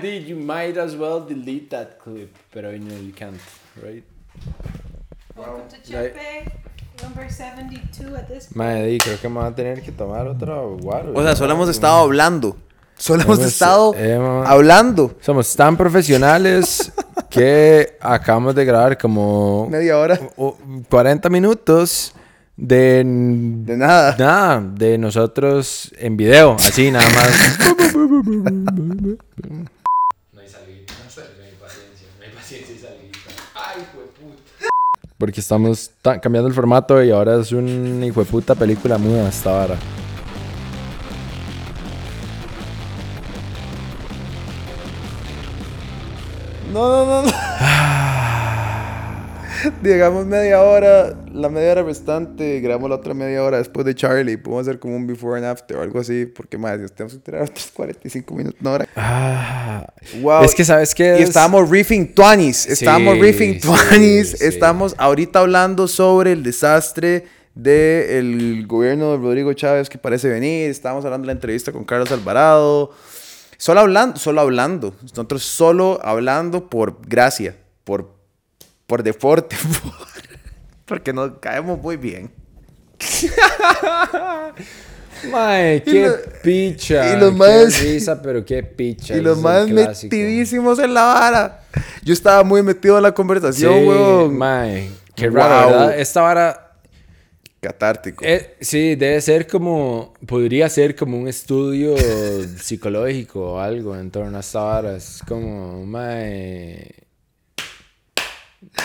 dude, you might as well delete that clip, pero you know you can't, right? Welcome to Chepe, number 72 at this di, creo que me va a tener que tomar otro water. O sea, solo hemos estado hablando. Solo hemos Hemos- estado hemos- hablando. Somos tan profesionales que acabamos de grabar como Media hora. o- 40 minutos de... De nada. Nada, de nosotros en video, así nada más. No hay salida, no hay paciencia, no hay paciencia y salida. Ay, puta. Porque estamos ta- cambiando el formato y ahora es una hijo de puta película muda hasta ahora. No, no, no, no. Digamos media hora, la media hora restante, grabamos la otra media hora después de Charlie. Podemos hacer como un before and after o algo así, porque más, tenemos que tirar otros 45 minutos, una hora. Ah, Wow. Es que sabes que Y estábamos riffing tuanis, estábamos Sí, riffing sí, tuanis, sí. estamos ahorita hablando sobre el desastre del gobierno de Rodrigo Chávez que parece venir, estábamos hablando de la entrevista con Carlos Alvarado, solo hablando, solo hablando, nosotros solo hablando por gracia, por, por deporte, por- porque nos caemos muy bien. Mae, Y qué lo- picha. y los qué maes- risa, pero qué picha. Y los más metidísimos en la vara. Yo estaba muy metido en la Sí, conversación, weón. mae. Qué Wow. raro, ¿verdad? Esta vara Catártico. Eh, sí, debe ser como, podría ser como un estudio psicológico o algo en torno a esta vara. Es como, mae...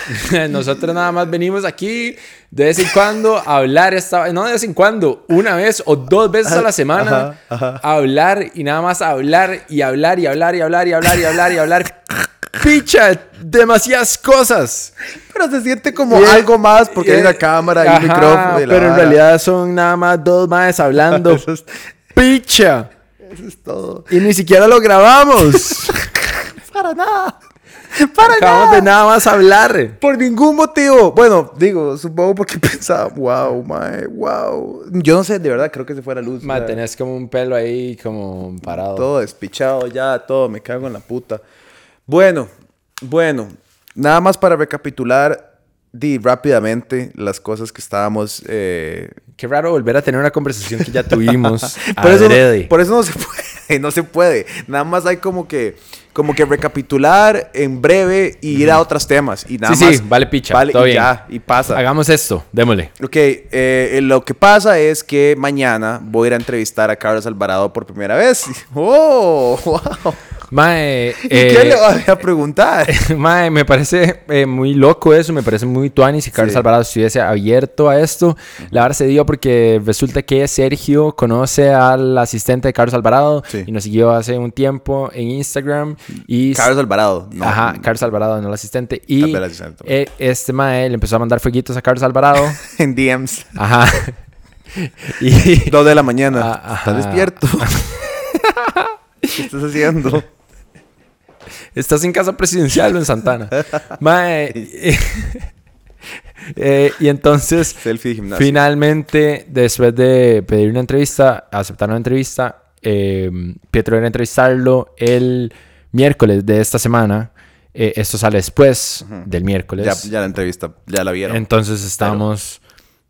Nosotros nada más venimos aquí de vez en cuando a hablar esta no de vez en cuando, una vez o dos veces a la semana Ajá, ajá. a hablar y nada más hablar y hablar y hablar y hablar y hablar y hablar y hablar. Picha, demasiadas cosas. Pero se siente como algo más porque hay una cámara y un ajá, micrófono. y la pero en vara. realidad son nada más dos más hablando. Eso es, ¡Picha! eso es todo. Y ni siquiera lo grabamos. Para nada. Para Acabamos nada. de nada más hablar. Por ningún motivo. Bueno, digo, supongo porque pensaba, wow, mae, wow. Yo no sé, de verdad, creo que se fue la luz. Ma, ya. tenés como un pelo ahí como parado. Todo despichado ya, todo, me cago en la puta. Bueno, bueno, nada más para recapitular di rápidamente las cosas que estábamos eh, Qué raro volver a tener una conversación que ya tuvimos. por, eso no, por eso no se puede, no se puede. Nada más hay como que, como que recapitular en breve y ir a otros temas. Y nada Sí, más. sí, vale picha, Vale, todo y bien. ya, y pasa. Hagamos esto, démosle. Ok, eh, lo que pasa es que mañana voy a ir a entrevistar a Carlos Alvarado por primera vez. ¡Oh! ¡Wow! Mae, ¿Y eh, qué le voy a preguntar? Mae, me parece eh, muy loco eso, me parece muy tuanis si Carlos Sí. Alvarado estuviese abierto a esto. La verdad se dio porque resulta que Sergio conoce al asistente de Carlos Alvarado Sí. y nos siguió hace un tiempo en Instagram y Carlos Alvarado. No, Ajá, Carlos Alvarado, no el asistente. Y asistente. eh, este mae le empezó a mandar fueguitos a Carlos Alvarado. En DMs. Ajá. y Dos de la mañana. Ah, ¿Estás despierto? ¿Qué estás haciendo? estás en casa presidencial o en Santana. mae. eh, y entonces Selfie de gimnasio. Finalmente, después de pedir una entrevista, aceptar una entrevista, eh, Pietro era a entrevistarlo el miércoles de esta semana. Eh, esto sale después del miércoles. Ya, ya la entrevista, ya la vieron. Entonces estamos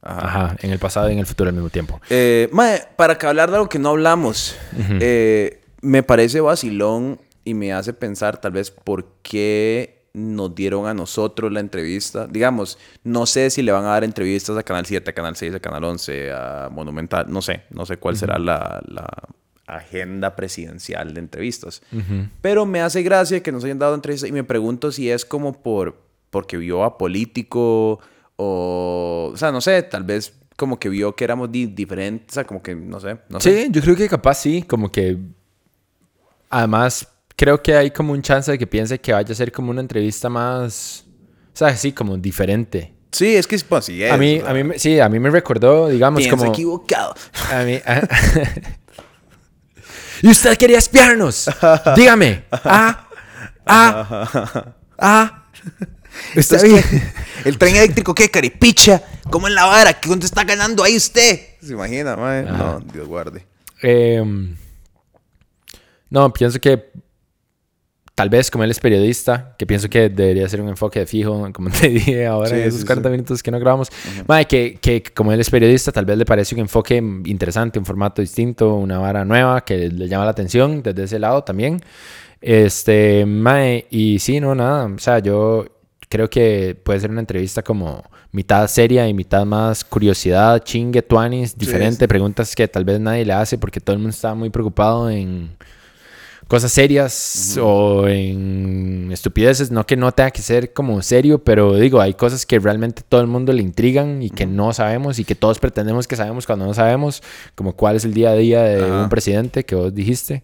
Ajá. ajá, en el pasado y en el futuro al mismo tiempo. Eh, mae, para que hablar de algo que no hablamos, eh, me parece vacilón y me hace pensar tal vez por qué nos dieron a nosotros la entrevista. Digamos, no sé si le van a dar entrevistas a Canal 7, a Canal 6, a Canal 11, a Monumental, no sé, no sé cuál será la, la agenda presidencial de entrevistas. Pero me hace gracia que nos hayan dado entrevistas y me pregunto si es como por porque vio a político o, o sea, no sé, tal vez como que vio que éramos di- diferentes, o sea, como que, no sé, no sé. Sí, yo creo que capaz sí, como que... Además, creo que hay como un chance de que piense que vaya a ser como una entrevista más... O sea, sí, como diferente. Sí, es que pues, sí es. a mí, o sea, a mí, sí, a mí me recordó, digamos, como... equivocado. A mí. ah. y usted quería espiarnos. Dígame. Ah. Ah. Ah. Está bien. El tren eléctrico, ¿qué? Caripicha. ¿Cómo en la vara? ¿Qué cuánto está ganando ahí usted? ¿Se imagina, mae? No, Dios guarde. Em, no, pienso que tal vez como él es periodista, que pienso que debería ser un enfoque de fijo, como te dije ahora Sí, en esos sí, 40 sí. minutos que no grabamos, mae, que, que como él es periodista, tal vez le parece un enfoque interesante, un formato distinto, una vara nueva que le llama la atención desde ese lado también. Este, mae, y sí, no, nada, o sea, yo creo que puede ser una entrevista como mitad seria y mitad más curiosidad, chingue, tuanis, diferente, sí. preguntas que tal vez nadie le hace porque todo el mundo está muy preocupado en cosas serias o en estupideces, no que no tenga que ser como serio, pero digo, hay cosas que realmente todo el mundo le intrigan y que no sabemos y que todos pretendemos que sabemos cuando no sabemos, como cuál es el día a día de Ajá. un presidente que vos dijiste.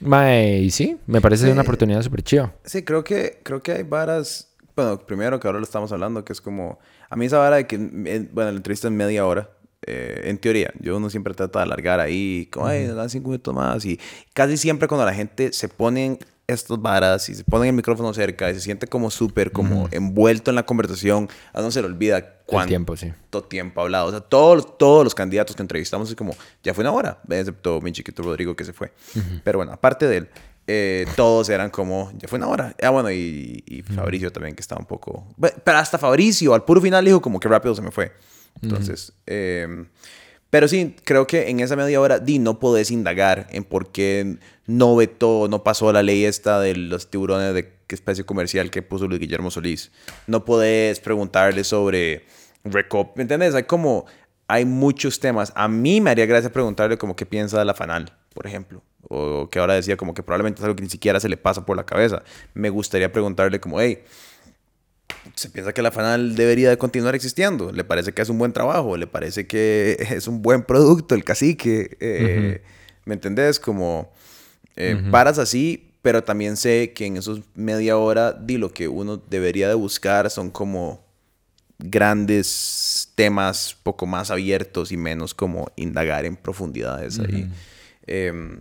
Mae, y sí, me parece Sí. una oportunidad súper chiva. Sí, creo que, creo que hay varas. Bueno, primero que ahora lo estamos hablando, que es como. A mí esa vara de que. eh, Bueno, la entrevista es media hora. Eh, en teoría, yo uno siempre trata de alargar ahí, como, ay, dan cinco minutos más. Y casi siempre cuando la gente se ponen estas varas y se ponen el micrófono cerca y se siente como súper, como envuelto en la conversación, a no se le olvida cuánto tiempo, sí. tiempo hablado. O sea, todos, todos los candidatos que entrevistamos es como, ya fue una hora, excepto mi chiquito Rodrigo que se fue. Pero bueno, aparte de él, eh, todos eran como, ya fue una hora. Ah, bueno, y, y Fabricio también que estaba un poco... Pero hasta Fabricio, al puro final dijo como que rápido se me fue. Entonces, eh, pero sí, creo que en esa media hora, di, no podés indagar en por qué no vetó, no pasó la ley esta de los tiburones de qué especie comercial que puso Luis Guillermo Solís. No podés preguntarle sobre Recop, ¿me entiendes? Hay como, hay muchos temas. A mí me haría gracia preguntarle como qué piensa de la FANAL, por ejemplo. O que ahora decía como que probablemente es algo que ni siquiera se le pasa por la cabeza. Me gustaría preguntarle como, hey, se piensa que la FANAL debería de continuar existiendo. Le parece que es un buen trabajo, le parece que es un buen producto el cacique. eh, ¿Me entendés? Como eh, paras así, pero también sé que en esos media hora, di lo que uno debería de buscar son como grandes temas poco más abiertos y menos como indagar en profundidades ahí. Eh,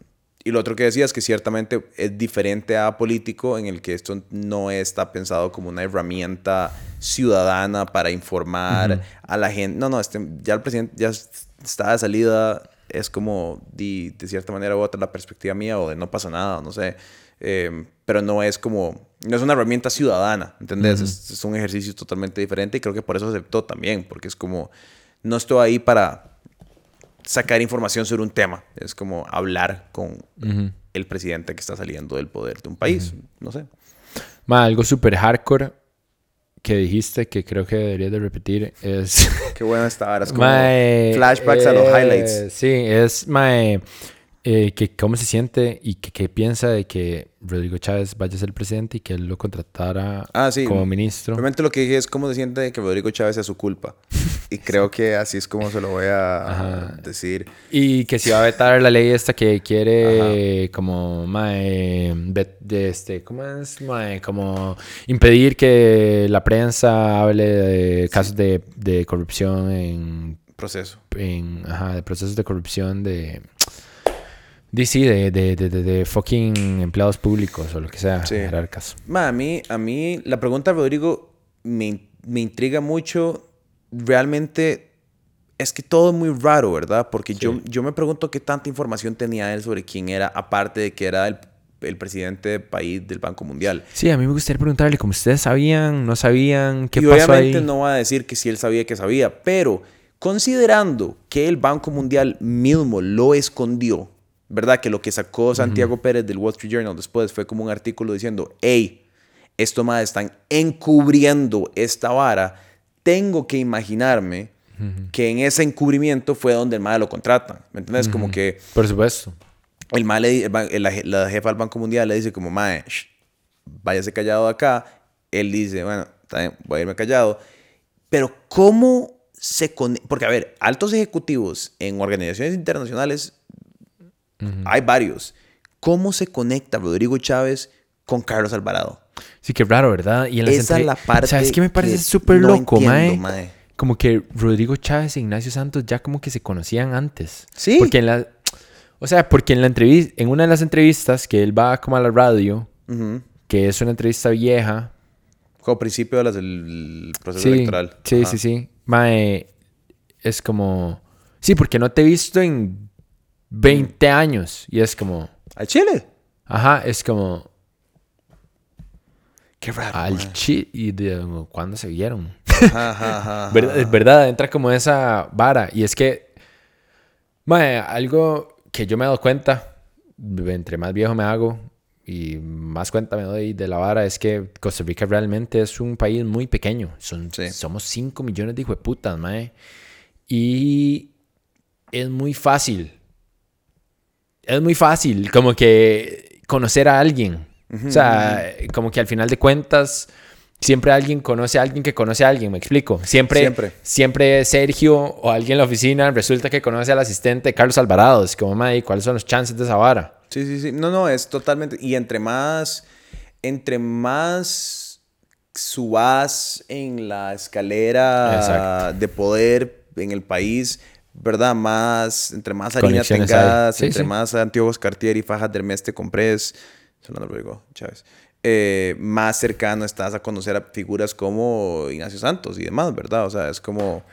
y lo otro que decía es que ciertamente es diferente a político en el que esto no está pensado como una herramienta ciudadana para informar a la gente. No, no, este, ya el presidente ya está de salida, es como de, de cierta manera u otra la perspectiva mía o de no pasa nada, no sé. Eh, pero no es como, no es una herramienta ciudadana, ¿entendés? es, es un ejercicio totalmente diferente y creo que por eso aceptó también, porque es como, no estoy ahí para sacar información sobre un tema. Es como hablar con el presidente que está saliendo del poder de un país. No sé. Ma, algo súper hardcore que dijiste que creo que deberías de repetir es... Qué buena esta hora. Es como flashbacks a los eh, highlights. Sí, es mae, eh, que cómo se siente y que, que piensa de que Rodrigo Chávez vaya a ser presidente y que él lo contratara Ah, sí. como ministro. Realmente lo que dije es cómo se siente que Rodrigo Chávez sea su culpa. Y creo que así es como se lo voy a Ajá. decir. Y que si va a vetar la ley esta que quiere como mae, vet- de este, ¿cómo es? Mae, como impedir que la prensa hable de casos de, de corrupción en Proceso. en, ajá, de procesos de corrupción de... sí, de, de, de, de- fucking empleados públicos o lo que sea, Sí. jerarcas. Ma, a mí, a mí la pregunta, Rodrigo, me, me intriga mucho. Realmente es que todo es muy raro, ¿verdad? Porque yo, yo me pregunto qué tanta información tenía él sobre quién era, aparte de que era el, el presidente del país del Banco Mundial. Sí, a mí me gustaría preguntarle, como ustedes sabían, no sabían, qué y pasó obviamente ahí. no va a decir que si él sabía que sabía, pero considerando que el Banco Mundial mismo lo escondió, ¿verdad? Que lo que sacó Santiago Pérez del Wall Street Journal después fue como un artículo diciendo, hey, esto más están encubriendo esta vara, tengo que imaginarme que en ese encubrimiento fue donde el MAE lo contratan, ¿me entiendes? Como que Por supuesto. el mae le el la, la jefa del Banco Mundial le dice como, mae, shh, váyase callado de acá. Él dice, bueno, bien, voy a irme callado. Pero ¿cómo se conecta? Porque, a ver, altos ejecutivos en organizaciones internacionales, hay varios. ¿Cómo se conecta Rodrigo Chávez con Carlos Alvarado? Sí, qué raro, ¿verdad? Y en Esa es entre- la parte ¿Sabes qué me parece súper no loco, entiendo, mae? mae. Como que Rodrigo Chávez e Ignacio Santos ya como que se conocían antes. Sí. Porque en la... O sea, porque en la entrevista, en una de las entrevistas que él va como a la radio, que es una entrevista vieja, Como principio de las del proceso sí, electoral. Sí, Ajá. sí, sí. Mae, es como... Sí, porque no te he visto en 20 años. Y es como... ¿Al Chile? Ajá, es como... Qué raro. Al mae. chi y de cuándo se vieron. Ajá, ajá, ajá. ¿Verdad? Es verdad, entra como esa vara. Y es que, mae, algo que yo me he dado cuenta, entre más viejo me hago y más cuenta me doy de la vara, es que Costa Rica realmente es un país muy pequeño. Son, Sí. Somos 5 millones de hijueputas, mae. Y es muy fácil. Es muy fácil, como que conocer a alguien. O sea, como que al final de cuentas, siempre alguien conoce a alguien que conoce a alguien, me explico. Siempre, Siempre. siempre Sergio o alguien en la oficina resulta que conoce al asistente de Carlos Alvarado. Es como, madre, ¿cuáles son los chances de esa vara? Sí, sí, sí. No, no, es totalmente. Y entre más. Entre más subas en la escalera Exacto. de poder en el país, ¿verdad? Más. Entre más harina tengas. Sí, entre sí. más anteojos Cartier y fajas de Hermes te compres. Solano Rodrigo Chávez. eh, más cercano estás a conocer a figuras como Ignacio Santos y demás, ¿verdad? O sea, es como.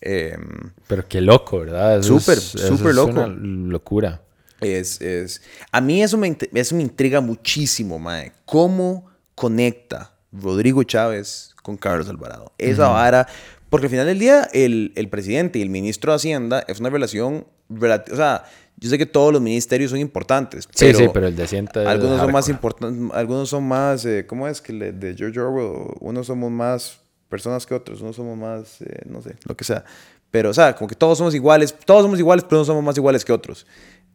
em, Pero qué loco, ¿verdad? Súper, es- súper es loco. una locura. Es, es... A mí eso me, eso me intriga muchísimo, mae. ¿Cómo conecta Rodrigo Chávez con Carlos Alvarado? Esa vara... Porque al final del día, el, el presidente y el ministro de Hacienda es una relación... O sea, yo sé que todos los ministerios son importantes, Sí, pero... sí, pero el de es Algunos son más importantes, algunos son más, eh, ¿cómo es que le- de George Orwell? Unos somos más personas que otros, unos somos más, eh, no sé, lo que sea. Pero, o sea, como que todos somos iguales, todos somos iguales, pero no somos más iguales que otros.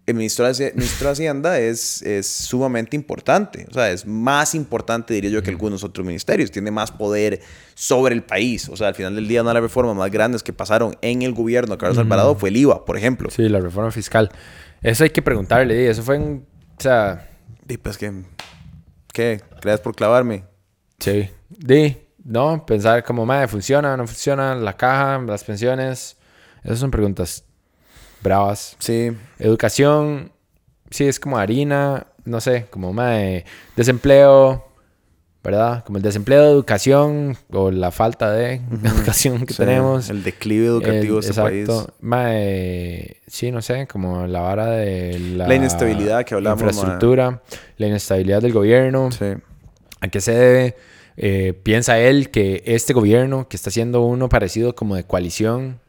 El ministro de, Haci- ministro de Hacienda es, es sumamente importante, o sea, es más importante, diría yo, que algunos otros ministerios. Tiene más poder sobre el país. O sea, al final del día, una de las reformas más grandes que pasaron en el gobierno de Carlos Alvarado fue el IVA, por ejemplo. Sí, la reforma fiscal. Eso hay que preguntarle, di, eso fue en... O sea, Y pues que, ¿qué? Gracias por clavarme. sí. Di, no, pensar como, madre, ¿funciona no funciona? La caja, las pensiones. Esas son preguntas bravas. Sí, Educación, sí, es como harina, no sé, como madre, desempleo, ¿verdad? Como el desempleo de educación o la falta de educación que Sí, tenemos. El declive educativo El- de este país. Mae, sí, no sé, como la vara de la, La inestabilidad que hablamos, mae. Infraestructura, la inestabilidad del gobierno. Sí. ¿A qué se debe? Eh, piensa él que este gobierno, que está siendo uno parecido como de coalición,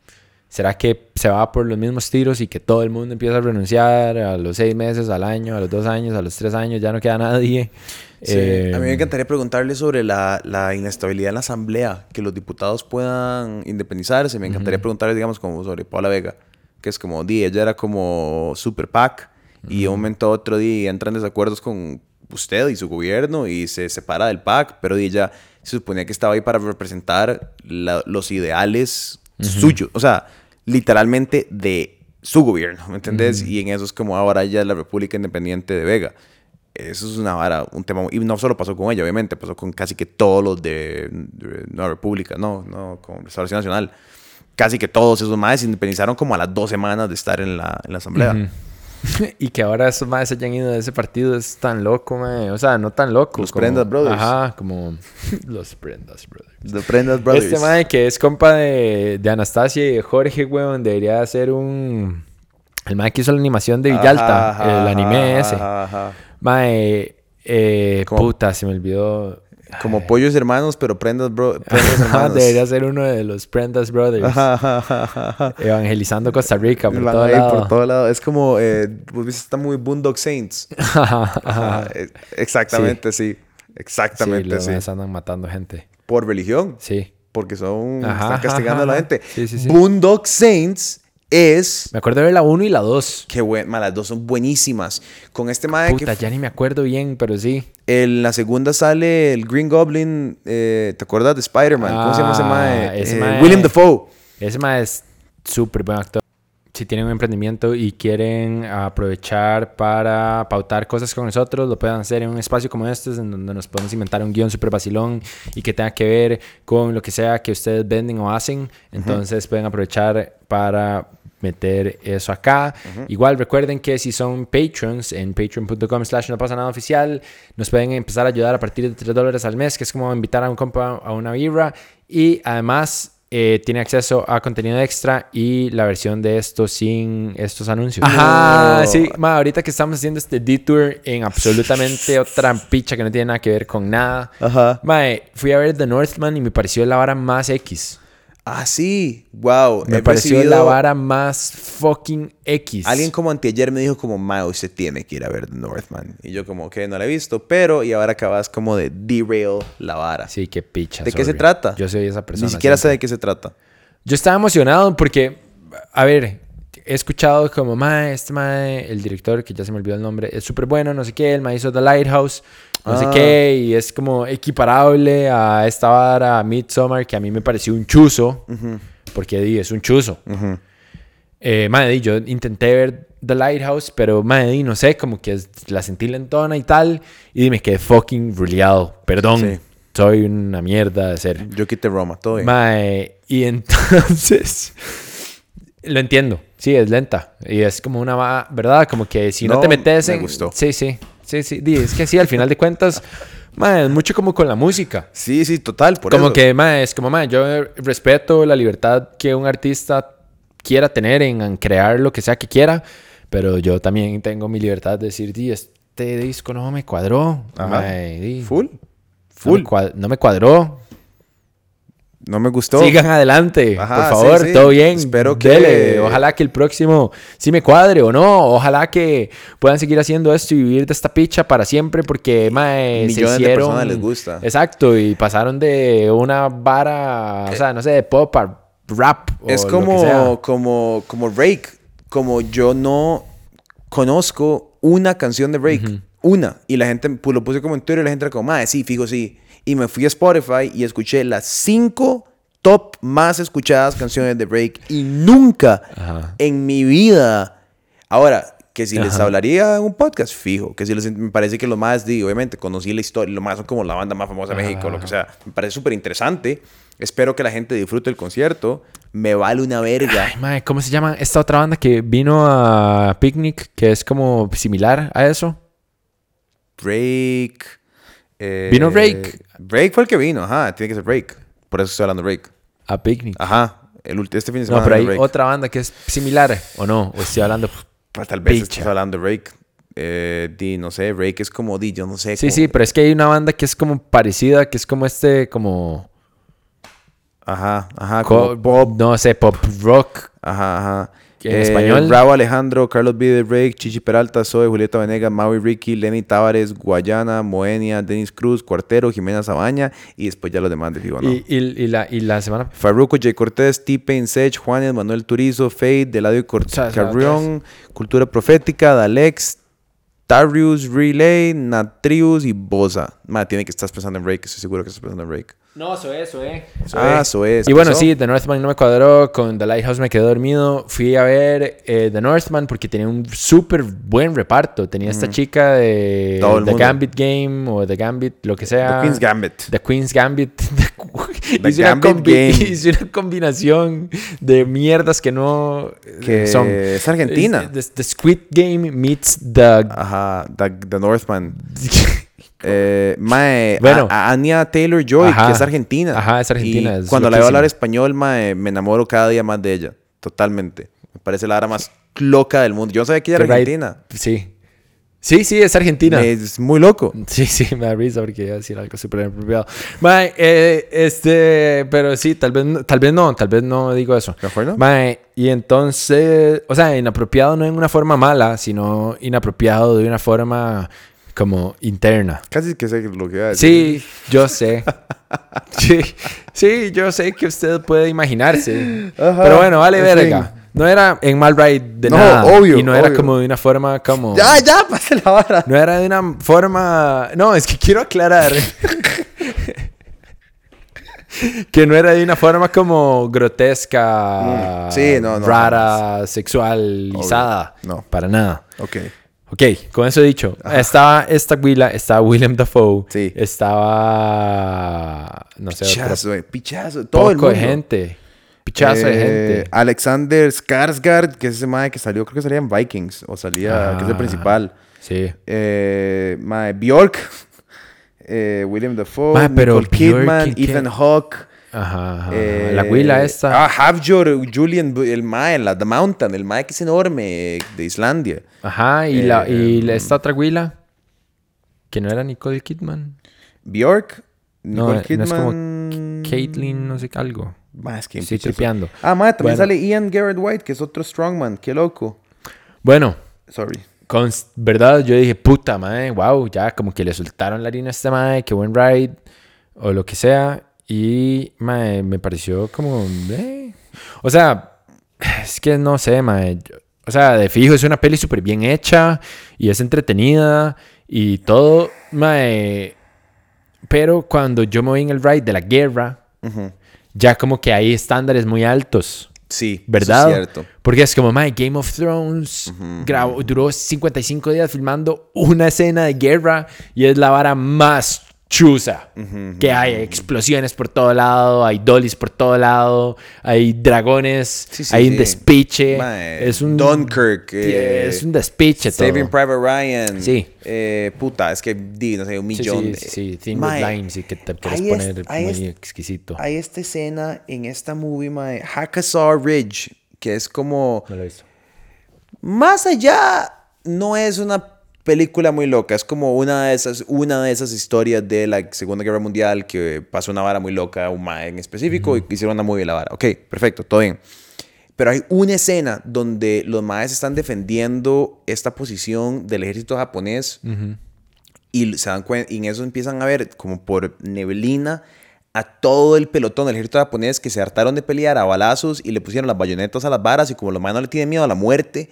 ¿será que se va por los mismos tiros y que todo el mundo empieza a renunciar a los seis meses, al año, a los dos años, a los tres años? Ya no queda nadie. Sí. Eh, a mí me encantaría preguntarle sobre la, la inestabilidad en la asamblea, que los diputados puedan independizarse. Me encantaría preguntarle, digamos, como sobre Paula Vega, que es como, di, ella era como super PAC y de un momento a otro di, entra en desacuerdos con usted y su gobierno y se separa del PAC, pero di, ella se suponía que estaba ahí para representar la- los ideales suyos, o sea, literalmente de su gobierno, ¿me entendés? Y en eso es como ahora es la República Independiente de Vega. Eso es una vara, un tema. Y no solo pasó con ella, obviamente, pasó con casi que todos los de, de Nueva República, no, no, con Restauración Nacional. Casi que todos esos más se independizaron como a las dos semanas de estar en la, en la asamblea. Ujú. y que ahora esos se hayan ido de ese partido es tan loco, mae. O sea, no tan loco. Los como- Prendas Brothers. Ajá, como los Prendas Brothers. The Prendas Brothers. Este mae que es compa de, de Anastasia y de Jorge, weón, debería hacer un... El mae que hizo la animación de Villalta, Ajá, ajá, el anime ajá, ese. Mae, eh, puta, se me olvidó. Como pollos hermanos, pero Prendas, bro, prendas Ajá, hermanos. debería ser uno de los Prendas Brothers. Ajá, ajá, ajá, ajá. Evangelizando Costa Rica por Van todo ahí lado. por todo lado. Es como, eh, vos viste, está muy Boondock Saints. Eh, Exactamente, sí. Sí, Exactamente, los sí. andan matando gente. Por religión. Sí. porque son están castigando a la gente. Sí, sí, sí. Boondock Saints es Me acuerdo de la 1 y la 2. qué bueno, las dos son buenísimas. Con este mae que Puta, ya ni me acuerdo bien, pero sí. en la segunda sale el Green Goblin, eh, ¿te acuerdas de Spider-Man? ¿Cómo se llama ese Ah, mae? ese Eh, mae- William Dafoe. Ese mae es súper buen actor. Si tienen un emprendimiento y quieren aprovechar para pautar cosas con nosotros, lo pueden hacer en un espacio como este, en donde nos podemos inventar un guion súper vacilón y que tenga que ver con lo que sea que ustedes venden o hacen. Entonces pueden aprovechar para meter eso acá. Igual recuerden que si son patrons en patreon.com slash no pasa nada oficial, nos pueden empezar a ayudar a partir de 3 dólares al mes, que es como invitar a un compa a una birra. Y además eh, tiene acceso a contenido extra y la versión de esto sin estos anuncios. Ajá, sí. Ma, ahorita que estamos haciendo este detour en absolutamente otra picha que no tiene nada que ver con nada. Ajá. Ma, fui a ver The Northman y me pareció la vara más X. Ah, sí. Wow. Me he pareció recibido- la vara más fucking X. Alguien como anteayer me dijo como, ma, usted tiene que ir a ver Northman. Y yo como, que no la he visto, pero y ahora acabas como de derail la vara. Sí, qué picha. ¿De qué se trata? Yo soy esa persona. Ni siquiera sé siempre. de qué se trata. Yo estaba emocionado porque, a ver, he escuchado como, mae, este mae, el director, que ya se me olvidó el nombre, es súper bueno, no sé qué, el mae hizo The Lighthouse, no sé Ah. qué, y es como equiparable a esta vara, a Midsommar, que a mí me pareció un chuzo, porque di, es un chuzo. Eh, mae, di, yo intenté ver The Lighthouse, pero mae, di, no sé, como que la sentí lentona y tal, y me quedé fucking ruleado. Perdón, Sí. soy una mierda de ser. Yo quité Roma, todo bien. Mae, y entonces lo entiendo. Sí, es lenta. Y es como una, ¿verdad? Como que si no, No, te metes me en. gustó. Sí, sí. Sí, sí. Es que sí, al final de cuentas, mae, es mucho como con la música. Sí, sí, total, por como eso. que, mae, es como, mae, yo respeto la libertad que un artista quiera tener en, en crear lo que sea que quiera, pero yo también tengo mi libertad de decir, di, este disco no me cuadró. Ajá. Di, Full. no me Full. no me cuadró. No me gustó. Sigan adelante, Ajá, por favor, sí. todo bien. Espero que- Dele. Ojalá que el próximo sí me cuadre o no. Ojalá que puedan seguir haciendo esto y vivir de esta picha para siempre porque mae, se Millones de hicieron... personas les gusta. Exacto, y pasaron de una vara, o sea, no sé, de pop a rap. o Es lo que sea. como, como, como Rake. Como yo no conozco una canción de Rake. Una. Y la gente pues, lo puse como en Twitter y la gente era como, ah, sí, fijo, sí. Y me fui a Spotify y escuché las cinco top más escuchadas canciones de Rake. Y nunca Ajá. en mi vida. Ahora, que si les hablaría en un podcast, fijo. Que si les, me parece que lo más, digo, obviamente, conocí la historia. Lo más son como la banda más famosa de México, lo que sea. Me parece súper interesante. Espero que la gente disfrute el concierto. Me vale una verga. Ay, mae, ¿cómo se llama esta otra banda que vino a Picnic, que es como similar a eso? Break. Eh, ¿Vino Rake? Break fue el que vino, ajá. Tiene que ser Break. Por eso estoy hablando de Break. A Picnic. Ajá. El, este fin de semana no, pero hay otra banda que es similar, ¿o no? O estoy hablando... Ah, Tal vez picha. estás hablando de Rake. Eh, di, no sé, Rake es como di, yo no sé. Sí, como- sí, pero es que hay una banda que es como parecida, que es como este, como... Ajá, ajá. co- Como No sé, pop rock. Ajá, ajá. ¿En español? Bravo Alejandro, Carlos B. Chichi Peralta, Zoe, Julieta Venegas, Maui Ricky, Lenny Tavares, Guayana, Moenia, Denis Cruz, Cuartero, Jimena Zabaña y después ya los demás de Figo, ¿no? Y, y, y la, y la semana... Farruko, J. Cortés, T-Pain, Sech, Juanes, Manuel Turizo, Fade, Deladio Cor- sea, o sea, Carrión, Cultura Profética, Dalex, Darius, Relay, Natrius y Bosa. Ma, tiene que estás pensando en Rake, estoy seguro que estás pensando en Rake. No, eso es, eso es. Ah, eso es. Y bueno, pasó? sí, The Northman no me cuadró, con The Lighthouse me quedé dormido. Fui a ver eh, The Northman porque tenía un súper buen reparto. Tenía esta chica de Todo el The mundo. Gambit Game o The Gambit, lo que sea. The Queen's Gambit. The Queen's Gambit. The hice, una Gambit Game. hice una combinación de mierdas que no eh, Que son. es argentina. The, the Squid Game meets The... Ajá, The, the Northman. Eh, mae, Bueno. a, a Anya Taylor Joy, Ajá. que es argentina. Ajá, es argentina, Y es cuando la veo hablar español, mae, me enamoro cada día más de ella. Totalmente. Me parece la hara más loca del mundo. Yo no sabía que ella era right- argentina. Sí. Sí, sí, es argentina. Es muy loco. Sí, sí, me da risa porque iba a decir algo súper inapropiado. Mae, eh, este, pero sí, tal vez, no- tal vez no, tal vez no digo eso. ¿Mejor no? Mae, y entonces, o sea, inapropiado no en una forma mala, sino inapropiado de una forma como interna. Casi que sé lo que iba a decir. Sí, yo sé. Sí, sí, yo sé que usted puede imaginarse. Ajá, pero bueno, vale verga. fin. No era en mal ride de No, nada. obvio, Y no era como de una forma como... Ya, ya, pase la vara. No era de una forma. No, es que quiero aclarar. que no era de una forma como grotesca, Mm, sí, no, no, rara, sexualizada. No. Para nada. Ok. Ok, con eso dicho, estaba esta Willa, estaba William Dafoe, Sí. estaba. No sé, otro Pichazo, eh, pichazo. Todo el poco mundo. de gente. Pichazo de Eh, gente. Alexander Skarsgård, que es ese mae que salió, creo que salía en Vikings, o salía, que es el Ah. principal. Sí. Eh, mae, Bjork, eh, William Dafoe, Mae, pero Nicole Bjork, Kidman, ¿quién- Ethan? Hawke, Ajá, ajá. Eh, la huila esta. Ah, Havjor, Julian, el Mae, la The Mountain, el Mae que es enorme de Islandia. Ajá, y, la, y eh, esta otra huila. Que no era Nicole Kidman. Bjork, No, Nicole no es como Kidman. Caitlyn, no sé qué, algo. Mae, es que Estoy tripeando. Ah, Mae, también Bueno. sale Ian Garrett White, que es otro strongman. Qué loco. Bueno, Sorry. con verdad, yo dije, puta, madre, wow, ya como que le soltaron la harina a este madre, qué buen ride, o lo que sea. Y, madre, me pareció como, eh. O sea, es que no sé, yo- O sea, de fijo es una peli súper bien hecha y es entretenida y todo, madre. Pero cuando yo me voy en el ride de la guerra, ya como que hay estándares muy altos. Sí, ¿Verdad? eso es cierto. Porque es como, my Game of Thrones grabó- duró 55 días filmando una escena de guerra y es la vara más chusa que hay. Explosiones por todo lado, hay dollies por todo lado, hay dragones, Sí, sí, hay un sí. despiche. Mae, es un Dunkirk, eh, es un despiche todo. Saving Private Ryan. Sí. Eh, puta, es que, di, no sé, un millón. sí, de- sí, sí, Lines y que te hay poner hay muy est- exquisito. Hay esta escena en esta movie, mae, Hacksaw Ridge, que es como... No lo he visto. Más allá, no es una película muy loca. Es como una de esas, una de esas historias de la Segunda Guerra Mundial que pasó una vara muy loca, un mae en específico, y hicieron una movie de la vara. Ok, perfecto, todo bien. Pero hay una escena donde los maes están defendiendo esta posición del ejército japonés y se dan cuenta, y en eso empiezan a ver como por neblina a todo el pelotón del ejército japonés que se hartaron de pelear a balazos y le pusieron las bayonetas a las varas y como los maes no le tienen miedo a la muerte,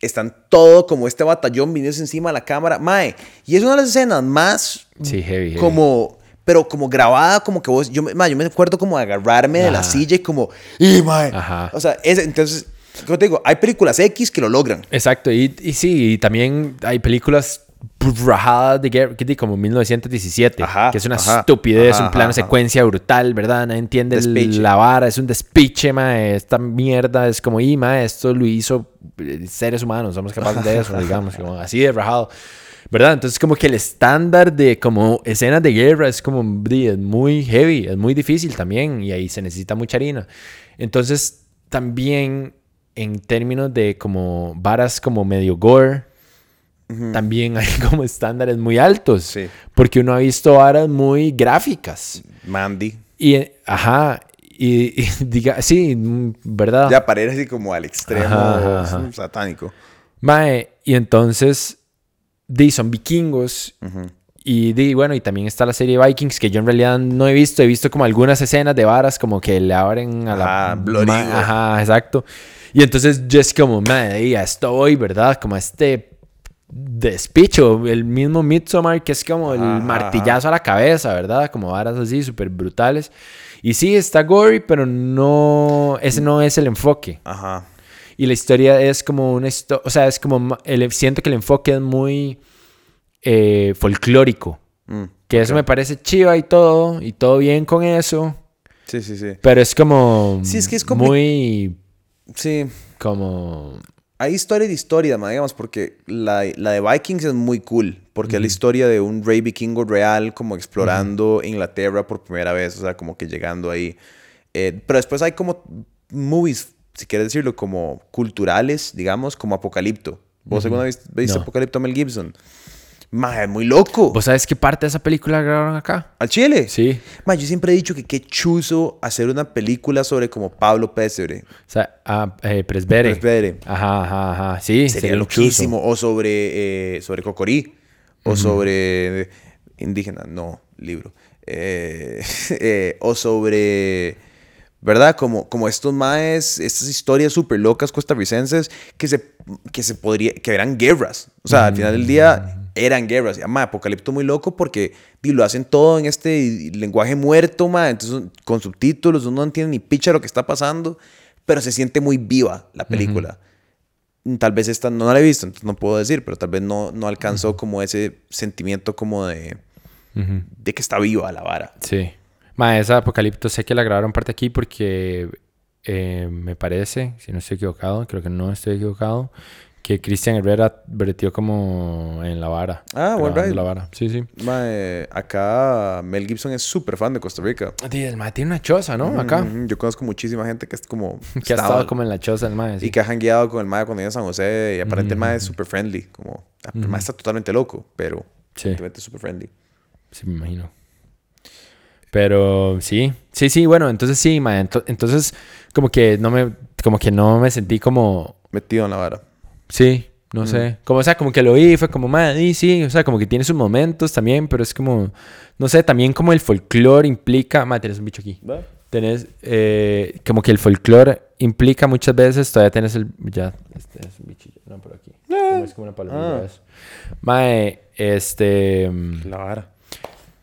están todo como este batallón viniéndose encima de la cámara. Mae, y es una de las escenas más Sí, heavy, heavy. como pero como grabada como que vos yo, me- mae, yo me acuerdo como de agarrarme de la silla y como y mae Ajá. o sea es- entonces como te digo hay películas X que lo logran Exacto, y, y sí, y también hay películas rajadas de guerra, que di como 1917, Ajá, que es una ajá, estupidez, ajá, un plano secuencia brutal, ¿verdad? Nadie entiende el- la vara, es un despiche, mae, esta mierda es como, y mae, esto lo hizo eh, seres humanos, somos capaces de eso, digamos, como así de rajado. ¿Verdad? Entonces como que el estándar de como escenas de guerra es como es muy heavy, es muy difícil también y ahí se necesita mucha harina. Entonces también en términos de como varas como medio gore, también hay como estándares muy altos. Sí. Porque uno ha visto varas muy gráficas. Mandy Y, eh, ajá, y, y diga, sí, ¿verdad? ya para ir así como al extremo Ajá, satánico Mae, y entonces, di, son vikingos. Y di, bueno, y también está la serie Vikings, que yo en realidad no he visto. He visto como algunas escenas de varas como que le abren a la... Ajá, exacto. Y entonces yo es como, madre, ya estoy, ¿verdad? Como este despicho, el mismo Midsommar, que es como el Ajá, martillazo a la cabeza, ¿verdad? Como varas así, súper brutales. Y sí, está gory, pero no, ese no es el enfoque. ajá Y la historia es como una historia, o sea, es como, el, siento que el enfoque es muy eh, folclórico. Mm, Que eso me parece chiva y todo, y todo bien con eso. sí sí sí Pero es como, Sí, es que es compli- muy, sí como, hay historia de historia, digamos, porque la, la de Vikings es muy cool, porque es la historia de un rey vikingo real como explorando Inglaterra por primera vez, o sea, como que llegando ahí. Eh, pero después hay como movies, si quieres decirlo, como culturales, digamos, como Apocalipto. ¿Vos alguna vez viste No. Apocalipto Mel Gibson? Ma, es muy loco. ¿vos sabes qué parte de esa película grabaron acá? ¿Al Chile? Sí. Yo siempre he dicho que qué chuzo hacer una película sobre como Pablo Pésebre. O sea, ah, eh, Presbere. Presbere. Ajá, ajá, ajá. Sí, Sería chuzo. loquísimo. O sobre, eh, sobre Cocorí. O sobre indígena. No, libro. Eh, eh, o sobre... ¿Verdad? Como, como estos maes, estas historias súper locas costarricenses que se, que se podría, que eran guerras. O sea, al final del día eran guerras. Y, ma, Apocalipto muy loco porque di, lo hacen todo en este lenguaje muerto, ma. Entonces, con subtítulos, uno no entiende ni picha lo que está pasando, pero se siente muy viva la película. Tal vez esta no la he visto, entonces no puedo decir, pero tal vez no, no alcanzó como ese sentimiento como de, Ujú. de que está viva la vara. Sí. Ma, esa Apocalipto sé que la grabaron parte aquí porque eh, me parece, si no estoy equivocado, creo que no estoy equivocado, que Cristian Herrera vertió como en la vara. Ah, buen ride. la vara. Sí, sí. Mae, acá Mel Gibson es súper fan de Costa Rica. Sí, el mae tiene una choza, ¿no? Acá. Yo conozco muchísima gente que es como... Que ha estado como en la choza el mae. sí. Y que ha jangueado con el mae cuando iba a San José. Y aparentemente el mae es súper friendly. Como... El mae está totalmente loco, pero... Sí. Aparentemente súper friendly. Sí, me imagino. Pero sí, sí, sí, bueno, entonces sí, mae. ento- entonces, como que no me, como que no me sentí como, Metido en la vara. Sí, no sé. Como, o sea, como que lo vi fue como, mae, sí, o sea, como que tiene sus momentos también, pero es como, no sé, también como el folclore implica, mae, tienes un bicho aquí. Tenés, eh, como que el folclore implica muchas veces, todavía tenés el, ya, este es un bichillo, no, por aquí. Como es como una palomilla Ah. Mae, este... mm, La vara.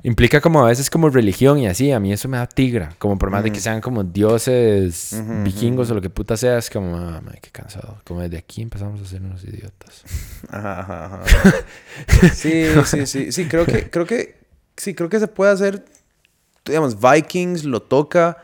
Implica como a veces como religión y así. A mí eso me da tigra. Como por más de que sean como dioses vikingos o lo que puta sea, es como, ah, madre, qué cansado. Como desde aquí empezamos a ser unos idiotas. Ajá, ajá, ajá. Sí, sí, sí. Sí, creo que, creo que, sí, creo que se puede hacer, digamos, Vikings lo toca.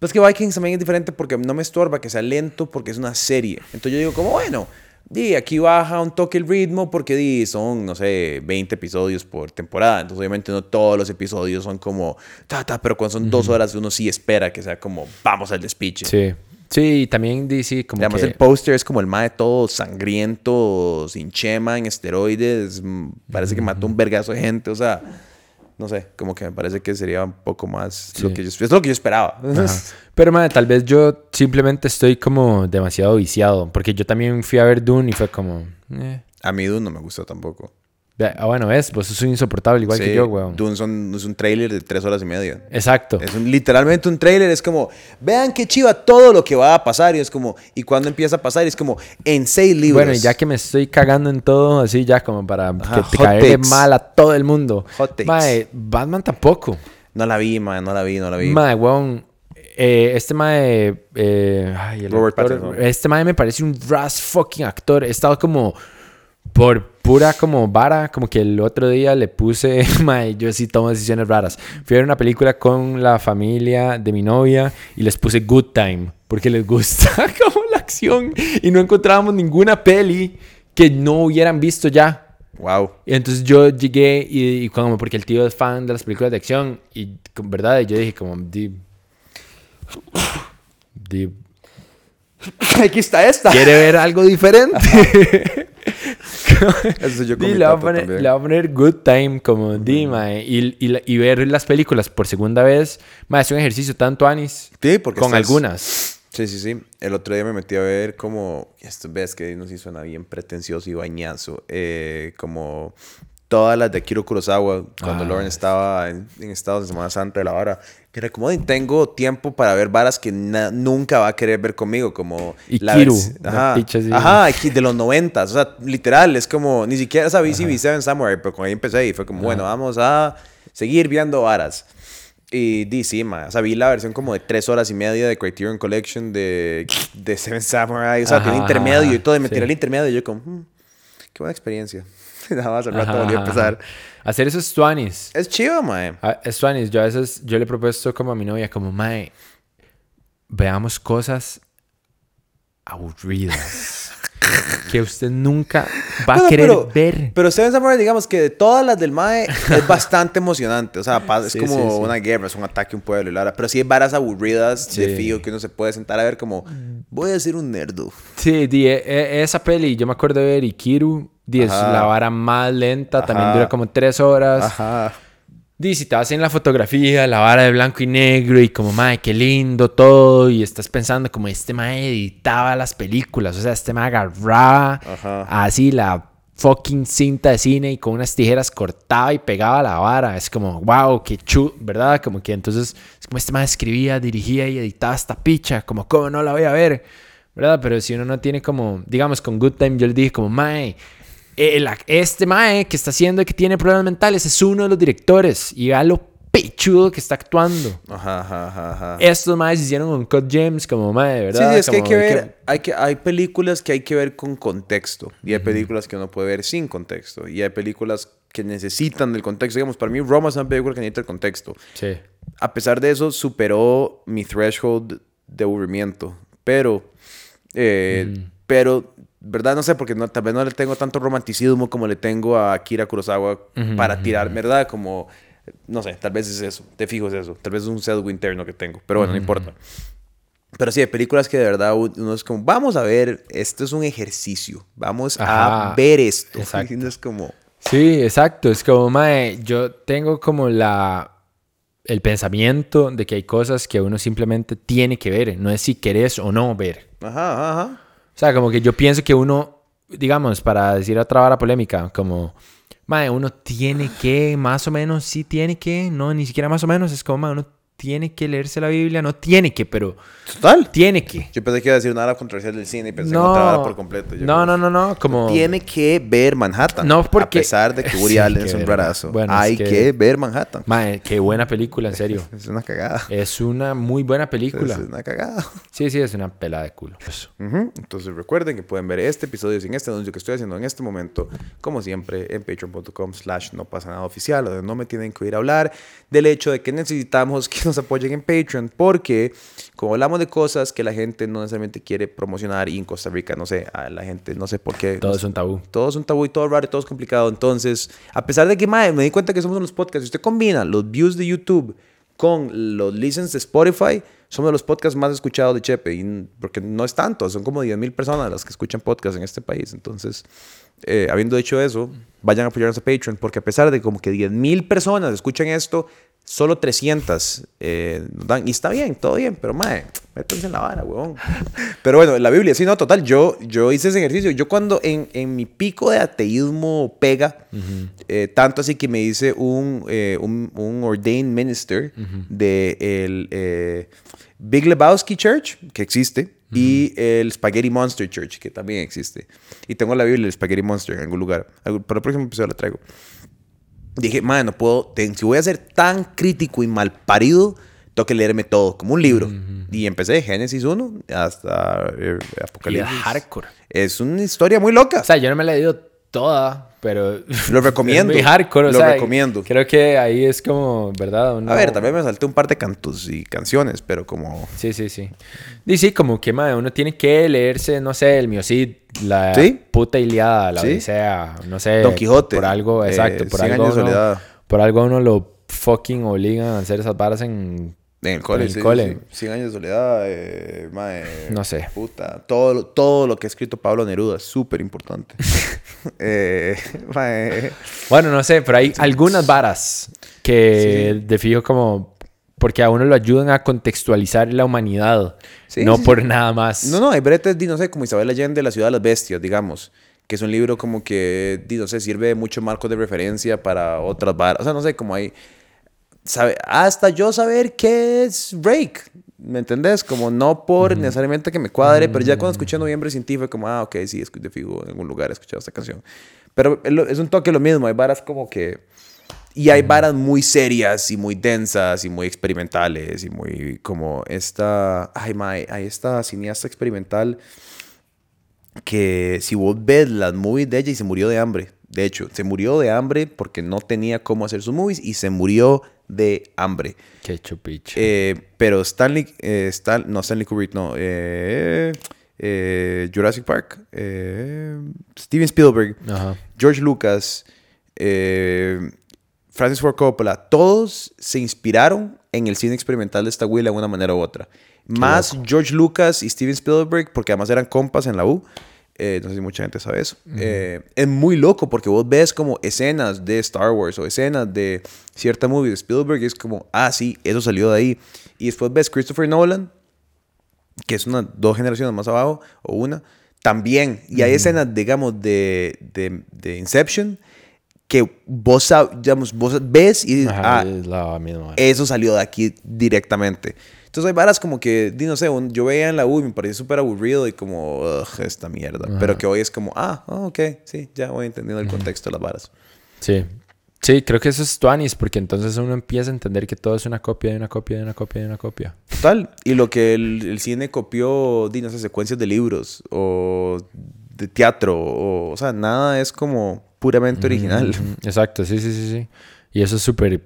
Pues que Vikings también es diferente porque no me estorba que sea lento porque es una serie. Entonces yo digo como, bueno, di, aquí baja un toque el ritmo porque di, son, no sé, 20 episodios por temporada. Entonces obviamente no todos los episodios son como, ta, ta, pero cuando son dos horas uno sí espera que sea como, vamos al despiche. Sí. Sí, y también dice como Además, que... el póster es como el mae todo sangriento, sin chema, en esteroides. mm, Parece que mató un vergazo de gente. O sea, no sé, como que me parece que sería un poco más lo que yo, es lo que yo esperaba. Pero, madre, tal vez yo simplemente estoy como demasiado viciado. Porque yo también fui a ver Dune y fue como... eh. A mí Dune no me gustó tampoco. Ah, bueno, ves, vos sos un insoportable igual que yo, weón. Dune son- es un trailer de tres horas y media. Exacto. Es un- literalmente un trailer, es como, vean qué chiva todo lo que va a pasar. Y es como, ¿y cuándo empieza a pasar? Y es como, en seis libros. Bueno, y ya que me estoy cagando en todo, así ya como para Ajá, que te caerle mal a todo el mundo. Hot takes. Mae, Batman tampoco. No la vi, man, no la vi, no la vi. Mae, weón. eh, este mae. eh, ay, el Robert actor- Pattinson. Este mae me parece un ras fucking actor. He estado como. Por pura como vara, como que el otro día le puse, mae, yo sí tomo decisiones raras. Fui a ver una película con la familia de mi novia y les puse Good Time, porque les gusta como la acción y no encontrábamos ninguna peli que no hubieran visto ya. Wow. Y entonces yo llegué y, y como porque el tío es fan de las películas de acción y con verdad yo dije como di, di- Aquí está esta. quiere ver algo diferente. Eso yo con Di, mi le, voy a poner, le voy a poner good time como di, mae, y, y, y ver las películas por segunda vez, mae, es un ejercicio tanto anis Sí, porque con estás- algunas. Sí, sí, sí. El otro día me metí a ver como, esto ves que no sé suena bien pretencioso y bañazo, eh, como todas las de Akiro Kurosawa, cuando Ah, Lauren estaba en, en Estados de Semana Santa de la vara, que era como, "Ay, tengo tiempo para ver varas que nunca va a querer ver conmigo, como... Y la Ajá, picha así. ajá, de los noventas, o sea, literal, es como, ni siquiera sabía si vi Seven Samurai, pero cuando ahí empecé y fue como, bueno, vamos a seguir viendo varas. Y di, sí, ma. O sea, vi la versión como de tres horas y media de Criterion Collection de, de Seven Samurai. O sea, Ajá, tiene intermedio y todo. Y me sí. tiré el intermedio y yo como, "Hmm, qué buena experiencia. Nada más al rato Ajá, volví a empezar. Hacer eso es tuanis. Es chido, mae. Ah, Es tuanis. Yo a veces, yo le he propuesto como a mi novia, como, mae, veamos cosas aburridas. que usted nunca va a Bueno, querer pero- ver. Pero Seven Samurai, digamos que de todas las del Mae, es bastante emocionante. O sea, es Sí, como sí, sí. una guerra, es un ataque a un pueblo y Lara. Pero sí hay varas aburridas de fijo que uno se puede sentar a ver como, voy a ser un nerdo. Sí, di, e- e- esa peli, yo me acuerdo de ver Ikiru, di, es Ajá. la vara más lenta, también dura como tres horas. Ajá. Di, si te vas en la fotografía, la vara de blanco y negro y como, mae, qué lindo todo, y estás pensando como este mae editaba las películas, o sea, este mae agarraba Ajá. así la fucking cinta de cine y con unas tijeras cortaba y pegaba la vara. Es como, wow, qué chu, ¿verdad? Como que entonces, es como este mae escribía, dirigía y editaba esta picha, como, ¿cómo no la voy a ver? ¿Verdad? Pero si uno no tiene como, digamos, con Good Time yo le dije como, mae, el ac- este mae que está haciendo que tiene problemas mentales es uno de los directores y vea lo pechudo que está actuando. Ajá, ajá, ajá. Estos maes hicieron un Cut James como mae, Sí, ¿verdad? sí, es que hay Como que ver, hay, que, hay películas que hay que ver con contexto y hay películas que uno puede ver sin contexto y hay películas que necesitan del contexto. Digamos, para mí Roma es una película que necesita el contexto. Sí. A pesar de eso, superó mi threshold de aburrimiento, pero, eh, pero ¿verdad? No sé, porque no, tal vez no le tengo tanto romanticismo como le tengo a Akira Kurosawa para tirar, ¿verdad? Como, no sé, tal vez es eso, te fijo es eso, tal vez es un sesgo interno que tengo, pero bueno, no importa. Pero sí, hay películas que de verdad uno es como, vamos a ver, esto es un ejercicio, vamos a ver esto. Exacto. Es como... Sí, exacto, es como, mae, yo tengo como la, el pensamiento de que hay cosas que uno simplemente tiene que ver, no es si querés o no ver. Ajá, ajá. O sea, como que yo pienso que uno, digamos, para decir otra vara polémica, como, mae, uno tiene que, más o menos, sí tiene que, no, ni siquiera más o menos, es como, uno tiene que leerse la Biblia, no tiene que, pero... Total. Tiene que. Yo pensé que iba a decir nada controversial del cine y pensé no, que no por completo. no, no, no, no, como... Tiene que ver Manhattan. No, porque... A pesar de que Woody Allen es un rarazo. Bueno, hay que... ver Manhattan. Mae, qué buena película, en serio. es una cagada. Es una muy buena película. Es una cagada. Sí, sí, es una pelada de culo. Entonces recuerden que pueden ver este episodio sin este anuncio que estoy haciendo en este momento, como siempre, en patreon.com slash no pasa nada oficial, donde no me tienen que oír hablar del hecho de que necesitamos que nos apoyen en Patreon porque como hablamos de cosas que la gente no necesariamente quiere promocionar y en Costa Rica, no sé, a la gente no sé por qué. Todo es un tabú. Todo es un tabú y todo raro y todo es complicado. Entonces, a pesar de que me di cuenta que somos los podcasts, si usted combina los views de YouTube con los listens de Spotify, somos los podcasts más escuchados de Chepe, y, porque no es tanto, son como 10 mil personas las que escuchan podcasts en este país. Entonces, eh, habiendo dicho eso, vayan a apoyarnos a Patreon, porque a pesar de como que 10 mil personas escuchan esto, solo 300 eh, dan. Y está bien, todo bien, pero madre, métanse en la vara, weón. Pero bueno, la Biblia, sí, no, total. Yo, yo hice ese ejercicio. Yo cuando en, en mi pico de ateísmo pega, eh, tanto así que me hice un, eh, un, un, ordained minister de el Big Lebowski Church, que existe, y el Spaghetti Monster Church, que también existe. Y tengo la Biblia del Spaghetti Monster en algún lugar. Para el próximo episodio la traigo dije, madre, no puedo, si voy a ser tan crítico y mal parido, tengo que leerme todo, como un libro. Y empecé de Génesis 1 hasta eh, Apocalipsis. hardcore. Es una historia muy loca. O sea, yo no me la he leído toda, pero... Lo recomiendo. Es muy hardcore, Lo recomiendo. Creo que ahí es como, ¿verdad? A ver, también me salté un par de cantos y canciones, pero como... Sí, sí, sí. Y sí, como que, madre, uno tiene que leerse, no sé, el Miocid, la puta Iliada, la Odisea, no sé. Don Quijote. Por algo, eh, exacto, por algo uno, Por algo uno lo fucking obligan a hacer esas varas en en el cole, sí, cole. 100 años de soledad, eh, no sé. Puta, todo, todo lo que ha escrito Pablo Neruda es súper importante. eh, bueno, no sé, pero hay algunas varas que de fijo como... Porque a uno lo ayudan a contextualizar la humanidad, no por nada más. No, no, hay bretes, no sé, como Isabel Allende, La ciudad de las bestias, digamos que es un libro como que, no sé, sirve de mucho marco de referencia para otras varas. O sea, no sé, como hay sabe, hasta yo saber qué es Rake. ¿Me entendés? Como no por necesariamente que me cuadre, pero ya cuando escuché Noviembre sin ti fue como, ah, ok, sí, de fijo, en algún lugar he escuchado esta canción. Pero es un toque lo mismo, hay varas como que... Y hay varas muy serias y muy densas y muy experimentales y muy como esta... Ay, my, hay esta cineasta experimental que si vos ves las movies de ella y se murió de hambre. De hecho, se murió de hambre porque no tenía cómo hacer sus movies y se murió de hambre. Qué chupicho. Eh, pero Stanley, eh, no Stanley Kubrick, no, eh, Jurassic Park, Steven Spielberg, George Lucas, Francis Ford Coppola, todos se inspiraron en el cine experimental de esta Will de una manera u otra. Más George Lucas y Steven Spielberg, porque además eran compas en la U. Eh, no sé si mucha gente sabe eso. Eh, es muy loco porque vos ves como escenas de Star Wars o escenas de cierta movie de Spielberg y es como, ah, sí, eso salió de ahí. Y después ves Christopher Nolan, que es una, dos generaciones más abajo, o una, también. Y hay escenas, digamos, de, de, de, Inception que vos, digamos, vos ves y dices, ah, eso salió de aquí directamente. Entonces hay varas como que, no sé, yo veía en la U y me parecía súper aburrido y como, esta mierda. Pero que hoy es como, ah, oh, ok, sí, ya voy entendiendo el contexto de las varas. Sí. Sí, creo que eso es Tuanis, porque entonces uno empieza a entender que todo es una copia de una copia de una copia de una copia. Total. Y lo que el, cine copió, di, no sé, secuencias de libros o de teatro, o, o sea, nada es como puramente original. Exacto, sí, sí, sí, sí. Y eso es súper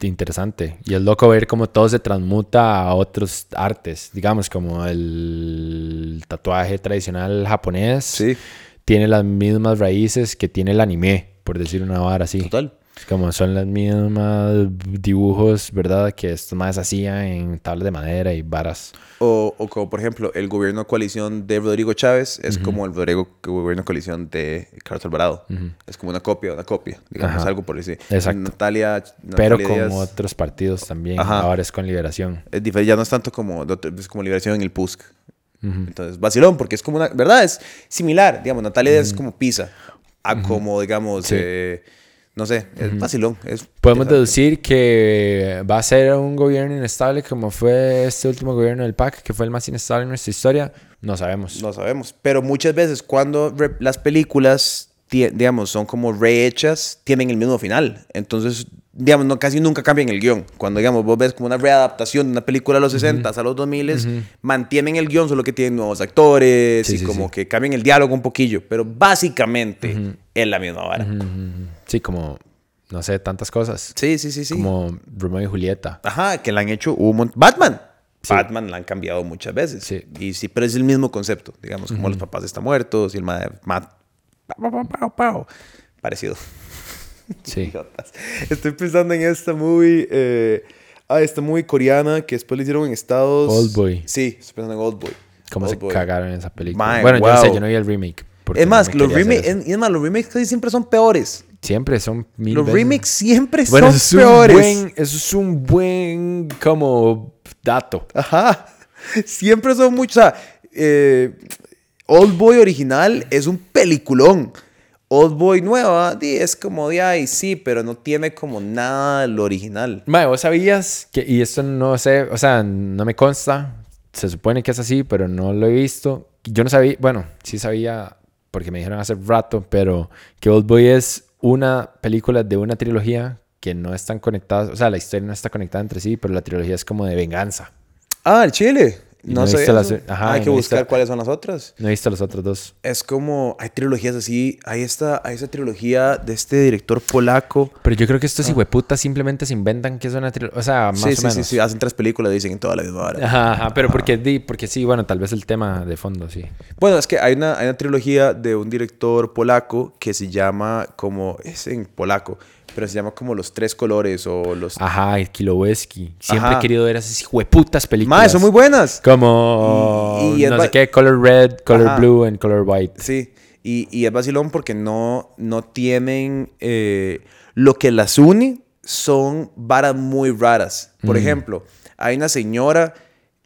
interesante. Y es loco ver cómo todo se transmuta a otros artes. Digamos, como el tatuaje tradicional japonés. Sí. Tiene las mismas raíces que tiene el anime, por decir una vara así. Total. Como son las mismas dibujos, ¿verdad? Que estos más hacían en tablas de madera y varas. O, o como por ejemplo el gobierno de coalición de Rodrigo Chávez es como el Rodrigo, gobierno de coalición de Carlos Alvarado. Es como una copia, una copia, digamos, Ajá. algo por decir. Exacto. Natalia, Pero Natalia con Díaz otros partidos también. Ajá. Ahora es con Liberación. es diferente, ya no es tanto como, es como liberación en el PUSC. Entonces, vacilón, porque es como una, ¿verdad? Es similar, digamos, Natalia Díaz es como Pisa, a como, digamos, Sí. eh, no sé, es vacilón. Es Podemos deducir que va a ser un gobierno inestable como fue este último gobierno del PAC, que fue el más inestable en nuestra historia. No sabemos. No sabemos. Pero muchas veces cuando las películas, digamos, son como rehechas, tienen el mismo final. Entonces, digamos, no, casi nunca cambian el guion. Cuando, digamos, vos ves como una readaptación de una película de los 60 a los 2000, mantienen el guion, solo que tienen nuevos actores Sí, y sí, como sí. que cambian el diálogo un poquillo. Pero básicamente es la misma vara. Sí, como, no sé, tantas cosas. Sí, sí, sí, sí. Como Romeo y Julieta. Ajá, que la han hecho un montón. Batman. Batman la han cambiado muchas veces. Sí. Y sí, pero es el mismo concepto. Digamos, como los papás están muertos y el madre. Parecido. Sí. Estoy pensando en esta movie. Eh, ah, esta movie coreana que después le hicieron en Estados. Oldboy. Sí, estoy pensando en Oldboy. Cómo se cagaron en esa película. Bueno, yo no sé, yo no vi el remake. Porque Es más, los remakes, es más, los remakes casi siempre son peores. Siempre son mil Los veces. remakes siempre Bueno, son eso es, peores. buen, eso es un buen como dato. Ajá. Siempre son muchos. O sea, eh, Old Boy original es un peliculón. Old Boy nueva, di, es como de ahí, sí, pero no tiene como nada de lo original. Mae, vos sabías que, y esto no sé, o sea, no me consta, se supone que es así, pero no lo he visto. Yo no sabía, bueno, sí sabía porque me dijeron hace rato, pero que Old Boy es una película de una trilogía que no están conectadas, o sea, la historia no está conectada entre sí, pero la trilogía es como de venganza. Ah, el Chile. No, sé. las- ajá, hay y que no buscar visto- cuáles son las otras. No he visto los otros dos. Es como, hay trilogías así. Hay esta, hay esta trilogía de este director polaco. Pero yo creo que estos hijueputas simplemente se inventan que es una trilogía, o sea, más Ah. sí, o sí, menos. sí, sí, hacen tres películas, dicen en toda la misma hora. Ajá, ajá, pero porque, di, porque sí, bueno, tal vez el tema de fondo, sí. Bueno, es que hay una, hay una trilogía de un director polaco que se llama como, es en polaco, pero se llama como Los Tres Colores o los... Ajá, el Kiloweski. Siempre Ajá. he querido ver esas hijueputas películas. Más, son muy buenas. Como, Y- y es no sé qué, Color Red, Color Ajá. Blue and Color White. Sí, y, y es vacilón porque no, no tienen... eh, lo que las une son varas muy raras. Por ejemplo, hay una señora,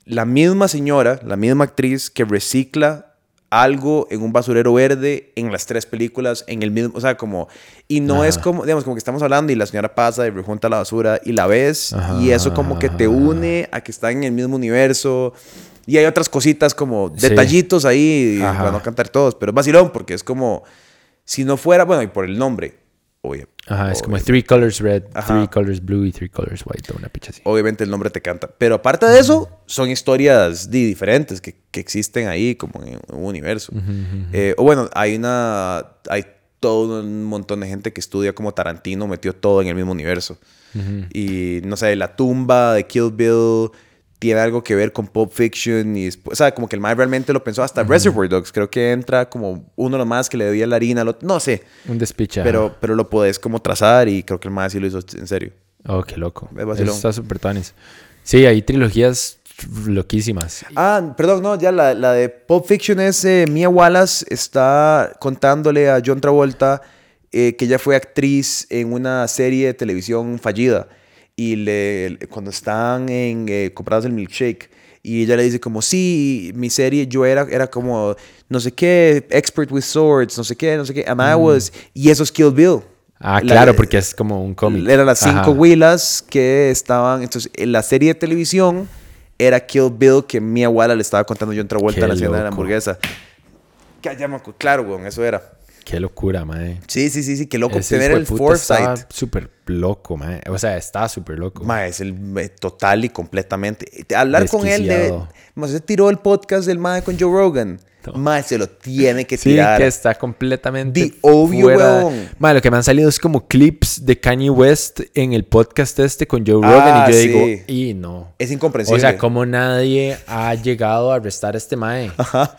la misma señora, la misma actriz que recicla algo en un basurero verde en las tres películas en el mismo, o sea, como y no es como, digamos, como que estamos hablando y la señora pasa y rejunta la basura y la ves y eso como que te une a que están en el mismo universo y hay otras cositas como Sí. detallitos ahí para no cantar todos, pero es vacilón porque es como si no fuera, bueno, y por el nombre, obvio. Ajá, es como Three Colors Red, Ajá. Three Colors Blue y Three Colors White, una picha así. obviamente el nombre te canta. Pero aparte de eso, son historias di, diferentes que, que existen ahí como en un universo. Eh, o bueno, hay una... Hay todo un montón de gente que estudia como Tarantino, metió todo en el mismo universo. Y no sé, la tumba de Kill Bill tiene algo que ver con Pulp Fiction y después, o sea, como que el mae realmente lo pensó hasta Reservoir Dogs, creo que entra como uno de los más que le debía la harina, al otro- no sé, Un despiche. pero, pero lo podés como trazar y creo que el mae sí lo hizo en serio. Oh, qué loco. Es. Eso está súper tuanis. Sí, hay trilogías loquísimas. Ah, perdón, no, ya la, la de Pulp Fiction es eh, Mia Wallace está contándole a John Travolta eh, que ella fue actriz en una serie de televisión fallida y le, cuando están en eh, comprados el milkshake y ella le dice como sí, mi serie yo era, era como no sé qué, expert with swords, no sé qué, no sé qué, and I was, y eso es Kill Bill. Ah, La- claro, porque es como un cómic. Eran las cinco Ajá. huilas que estaban. Entonces, en la serie de televisión era Kill Bill que Mia Wallace le estaba contando yo otra vuelta en la escena de la hamburguesa. Acu- Claro, weón, eso era. Qué locura, mae. Sí, sí, sí, sí, qué loco Ese tener el foresight. súper loco, mae. O sea, está súper loco. Ma, es el eh, total y completamente. Hablar con él de. Desquiciado. Ma, se tiró el podcast del Mae con Joe Rogan. Mae, se lo tiene que Sí, tirar. que está completamente Di, obvio, fuera. weón. Mae, lo que me han salido es como clips de Kanye West en el podcast este con Joe Rogan Ah, y yo sí. digo, y no. Es incomprensible. O sea, como nadie ha llegado a arrestar a este mae. Ajá.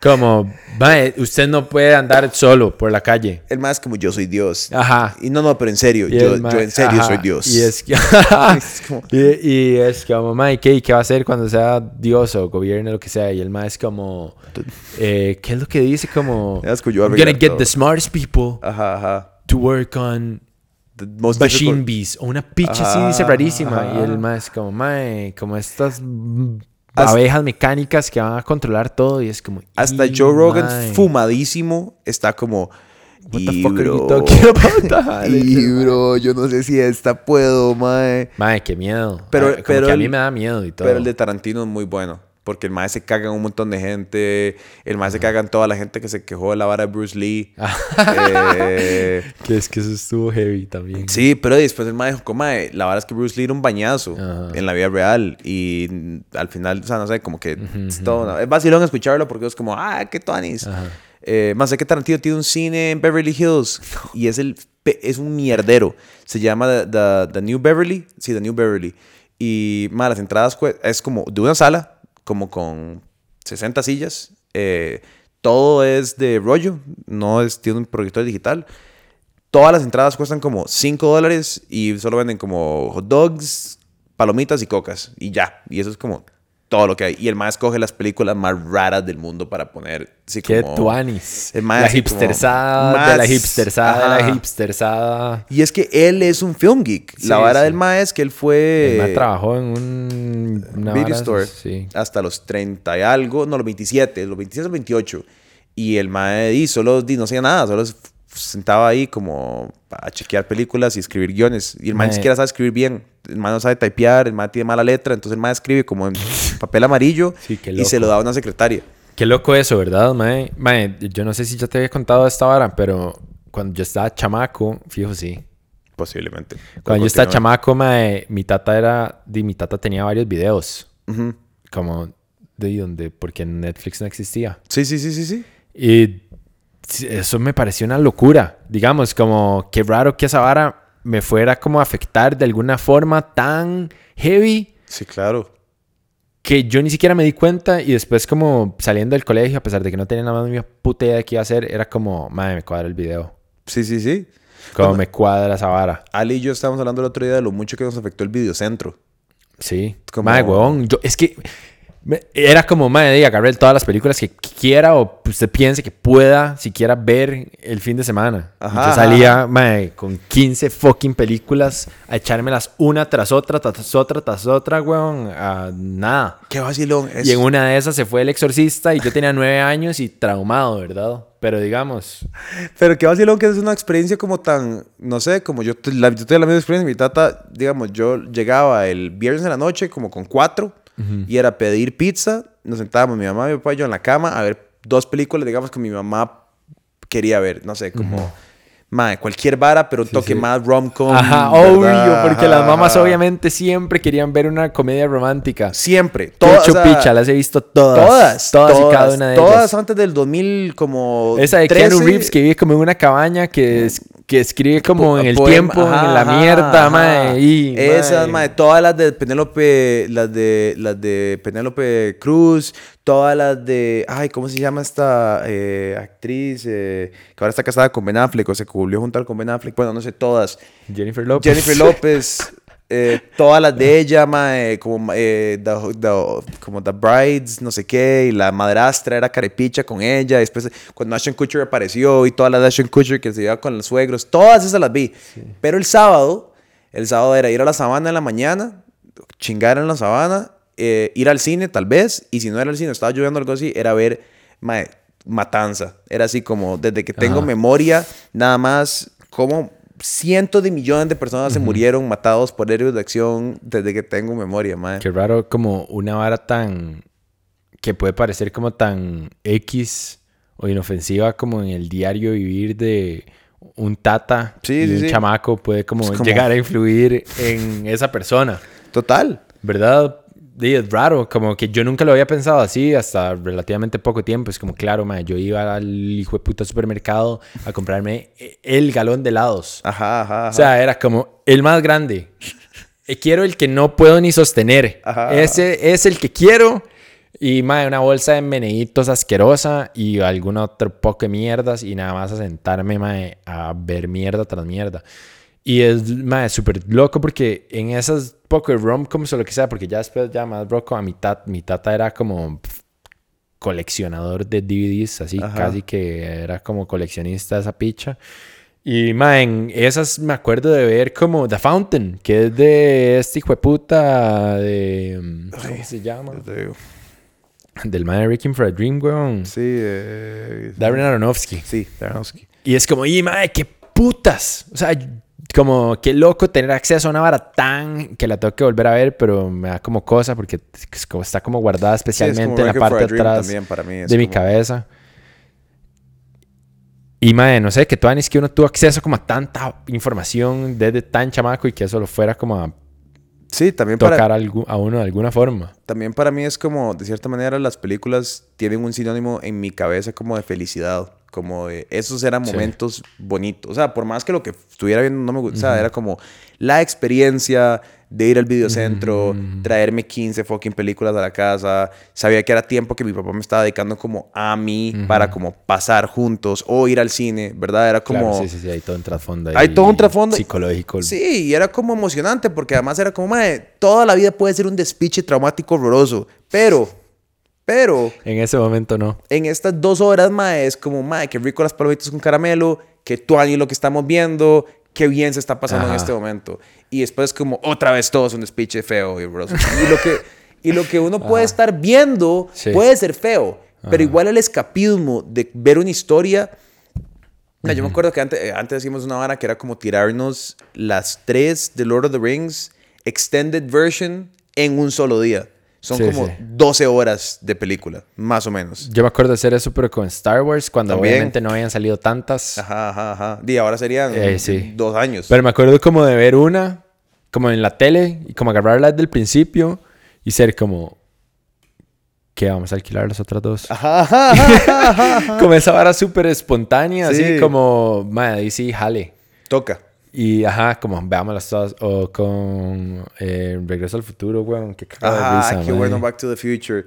Como, mae, usted no puede andar solo por la calle. El más como yo soy Dios. Ajá. Y no, no, pero en serio, yo, mae- yo en serio ajá. soy Dios. Y es que... Es como- y, y es como, mae, ¿qué, ¿qué va a hacer cuando sea Dios o gobierno, lo que sea? Y el mae es como, eh, ¿qué es lo que dice? Como, yo I'm gonna get todo. the smartest people Ajá, ajá. to work on The most machine bees. O una picha así dice rarísima. Y el mae es como, mae, como estas Hasta- abejas mecánicas que van a controlar todo. Y es como, Hasta "Y, Joe Rogan, fumadísimo, está como. What the "Y, fuck bro, about?" Y, bro, yo no sé si esta puedo, mae. Mae, qué miedo. Pero- como pero que a mí me da miedo y todo. Pero el de Tarantino es muy bueno. Porque el mae se caga en un montón de gente. El mae se caga en toda la gente que se quejó de la vara de Bruce Lee. Eh, Que es que eso estuvo heavy también. sí, pero después el mae dijo, como, mae, la vara es que Bruce Lee era un bañazo Ajá. en la vida real. Y al final, o sea, no sé, como que es todo. una- Es vacilón escucharlo porque es como, ah, qué tonis. Eh, más sé que Tarantino tiene un cine en Beverly Hills y es, el, es un mierdero. Se llama The, The- The New Beverly. Sí, The New Beverly. Y más las entradas es como de una sala, como con 60 sillas. Eh, todo es de rollo, no es, tiene un proyector digital. Todas las entradas cuestan como 5 dólares y solo venden como hot dogs, palomitas y cocas. Y ya. Y eso es como todo lo que hay. Y el más escoge las películas más raras del mundo para poner. Así Qué como... tuanis. El La así como hipstersada de la más- hipstersada de la ajá. hipstersada. Y es que él es un film geek. Sí, la vara sí. del mae es que él fue El trabajó en un... Una beauty vara- store Sí. hasta los 30 y algo, no, los 27, los 27 o 28. Y el mae di, solo no hacía nada, solo sentaba ahí como a chequear películas y escribir guiones. Y el mae ni siquiera sabe escribir bien. El mae no sabe typear, el mae tiene mala letra, entonces el mae escribe como en papel amarillo Sí, y se lo da a una secretaria. Qué loco eso, ¿verdad, mae? Mae, yo no sé si ya te había contado esta vara, pero cuando yo estaba chamaco, fijo, sí. Posiblemente. Cuando yo estaba chamaco, mae, mi tata era... mi tata tenía varios videos. Ujú. Como de donde... Porque Netflix no existía. Sí, sí, sí, sí, sí. Y eso me pareció una locura. Digamos, como qué raro que esa vara me fuera como a afectar de alguna forma tan heavy Sí, claro. que yo ni siquiera me di cuenta y después como saliendo del colegio, a pesar de que no tenía nada más ni puta idea de qué iba a hacer, era como, madre, me cuadra el video. Sí, sí, sí. Como Cuando- me cuadra esa vara. Ali y yo estábamos hablando el otro día de lo mucho que nos afectó el videocentro. Sí. Como- Madre, huevón. Yo, es que era como, madre, de agarré todas las películas que quiera o usted piense que pueda siquiera ver el fin de semana. Ajá, yo salía, madre, con 15 fucking películas a echármelas una tras otra, tras otra, tras otra, weón. A nada. Qué vacilón. Es... Y en una de esas se fue El Exorcista y yo tenía nueve años y traumado, ¿verdad? Pero digamos, Pero qué vacilón que es una experiencia como tan, no sé, como yo, la, yo tengo la misma experiencia. Mi tata, digamos, yo llegaba el viernes en la noche como con y era pedir pizza. Nos sentábamos mi mamá, mi papá y yo en la cama a ver dos películas, digamos, que mi mamá quería ver. No sé, como, madre, cualquier vara, pero un toque sí. más rom-com. ajá, ¿verdad? obvio, porque las mamás obviamente siempre querían ver una comedia romántica. Siempre. Todas, Todas. o sea, picha, las he visto todas. Todas, Todas, y cada una de todas ellas. antes del 2000 como Esa de 13, Keanu Reeves que vive como en una cabaña que, es- que escribe como en el poema- tiempo, ajá, en la mierda, mae. Y, Esas, mae. todas las de Penélope, las de, las de Penélope Cruz, todas las de, ay, ¿cómo se llama esta eh, actriz eh, que ahora está casada con Ben Affleck o se volvió a juntar con Ben Affleck? Bueno, no sé, todas. Jennifer Lopez. Jennifer López, eh, todas las de ella, mae, como, eh, the- the- como The Brides, no sé qué, y la madrastra era carepicha con ella. Después, cuando Ashton Kutcher apareció y todas las de Ashton Kutcher que se iba con los suegros, todas esas las vi. Pero el sábado, el sábado era ir a la sabana en la mañana, chingar en la sabana, eh, ir al cine tal vez, y si no era al cine, estaba lloviendo algo así, era ver mae, Matanza. Era así como, desde que tengo Ajá. memoria, nada más, como cientos de millones de personas se murieron matados por héroes de acción desde que tengo memoria, mae. Qué raro, como una vara tan. que puede parecer como tan X o inofensiva como en el diario vivir de un tata Sí, y sí, un sí. chamaco puede como, Es como- llegar a influir en esa persona, Total. ¿verdad? Di, es raro, como que yo nunca lo había pensado así hasta relativamente poco tiempo. Es como, claro, mae, yo iba al hijo de puta supermercado a comprarme el galón de helados. Ajá, ajá, ajá. O sea, era como el más grande. Eh, Quiero el que no puedo ni sostener. Ajá. Ese es el que quiero. Y mae, una bolsa de meneitos asquerosa y algún otro poco de mierdas y nada más a sentarme mae, a ver mierda tras mierda. Y es súper loco porque en esas poco de rom-coms o lo que sea, porque ya después ya más roco a mi, tat- mi tata era como coleccionador de DVDs, así Ajá. casi que era como coleccionista esa picha. Y ma, en esas me acuerdo de ver como The Fountain, que es de este hijo de puta de. mm, ¿Cómo se llama? Del man de for a Dream, weón. Sí, eh, Darren Aronofsky. sí, Aronofsky. Y es como, y madre, qué putas. O sea, como qué loco tener acceso a una vara tan que la tengo que volver a ver, pero me da como cosa porque está como guardada Sí, es especialmente como en la parte de atrás para mí. de mi cabeza. Y madre, no sé, que tú es que uno tuvo acceso como a tanta información desde tan chamaco y que eso lo fuera como a Sí, también tocar para, a uno de alguna forma. también para mí es como, de cierta manera, las películas tienen un sinónimo en mi cabeza como de felicidad. Como de, esos eran Sí. momentos bonitos. O sea, por más que lo que estuviera viendo no me gustaba, era como la experiencia de ir al videocentro, traerme 15 fucking películas a la casa. Sabía que era tiempo que mi papá me estaba dedicando como a mí para como pasar juntos o ir al cine, ¿verdad? Era como... Claro, sí, sí, sí, hay todo un trasfondo. Hay todo un trasfondo. Psicológico. Sí, y era como emocionante porque además era como, madre, toda la vida puede ser un despiche traumático horroroso, pero, pero, En ese momento no. en estas dos horas, madre, es como, madre, qué rico las palomitas con caramelo, qué tuani lo que estamos viendo, qué bien se está pasando en Ajá. este momento. Y después como, otra vez todo es un despiche feo y horroroso. y lo que, y lo que uno puede estar viendo Sí. puede ser feo, pero igual el escapismo de ver una historia... Yo me acuerdo que antes, eh, antes hacíamos una vara que era como tirarnos las tres de Lord of the Rings Extended Version en un solo día. Son Sí, como sí. 12 horas de película, más o menos. Yo me acuerdo de hacer eso, pero con Star Wars, cuando También. obviamente no habían salido tantas. Ajá, ajá, ajá. Y ahora serían Eh, sí. dos años. Pero me acuerdo como de ver una, como en la tele, y como agarrarla desde el principio y ser como, ¿qué vamos a alquilar las otras dos? Ajá, ajá, ajá, ajá, ajá. como esa vara súper espontánea, Sí. así como, madre, ahí sí, jale. Toca. Y ajá, como veámoslas todas. O con eh, Regreso al Futuro, weón. Qué cagada de risa, qué bueno, Back to the Future.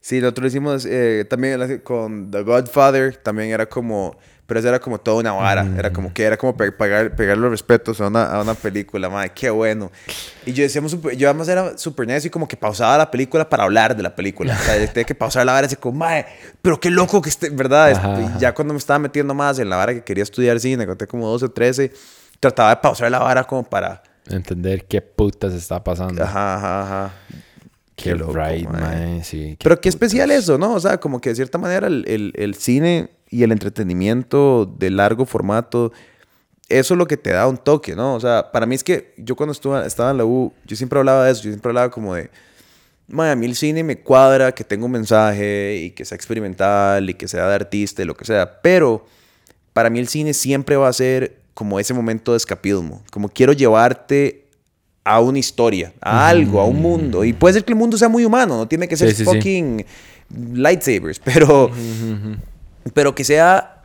Sí, nosotros hicimos eh, también con The Godfather, también era como, pero eso era como toda una vara, Mm. era como que era como pe- pagar, pegar los respetos a una, a una película, madre, qué bueno. Y yo decíamos, yo además era súper necio y como que pausaba la película para hablar de la película, o sea, tenía que pausar la vara y decir como, madre, pero qué loco que esté, ¿verdad? Ajá, Y ajá. ya cuando me estaba metiendo más en la vara que quería estudiar cine, conté como 12 o 13, trataba de pausar la vara como para, Entender qué putas está pasando. ajá, ajá, ajá. Qué Qué loco, right, mae, sí. Pero qué especial eso, ¿no? O sea, como que de cierta manera el, el- el cine y el entretenimiento de largo formato, eso es lo que te da un toque, ¿no? O sea, para mí es que yo cuando estuve, estaba en la U, yo siempre hablaba de eso, yo siempre hablaba como de, "Mae, a mí el cine me cuadra que tenga un mensaje y que sea experimental y que sea de artista y lo que sea, pero para mí el cine siempre va a ser como ese momento de escapismo, como quiero llevarte a una historia, a algo, a un mundo. Y puede ser que el mundo sea muy humano, no tiene que ser Sí, sí, sí. fucking lightsabers, pero, pero que sea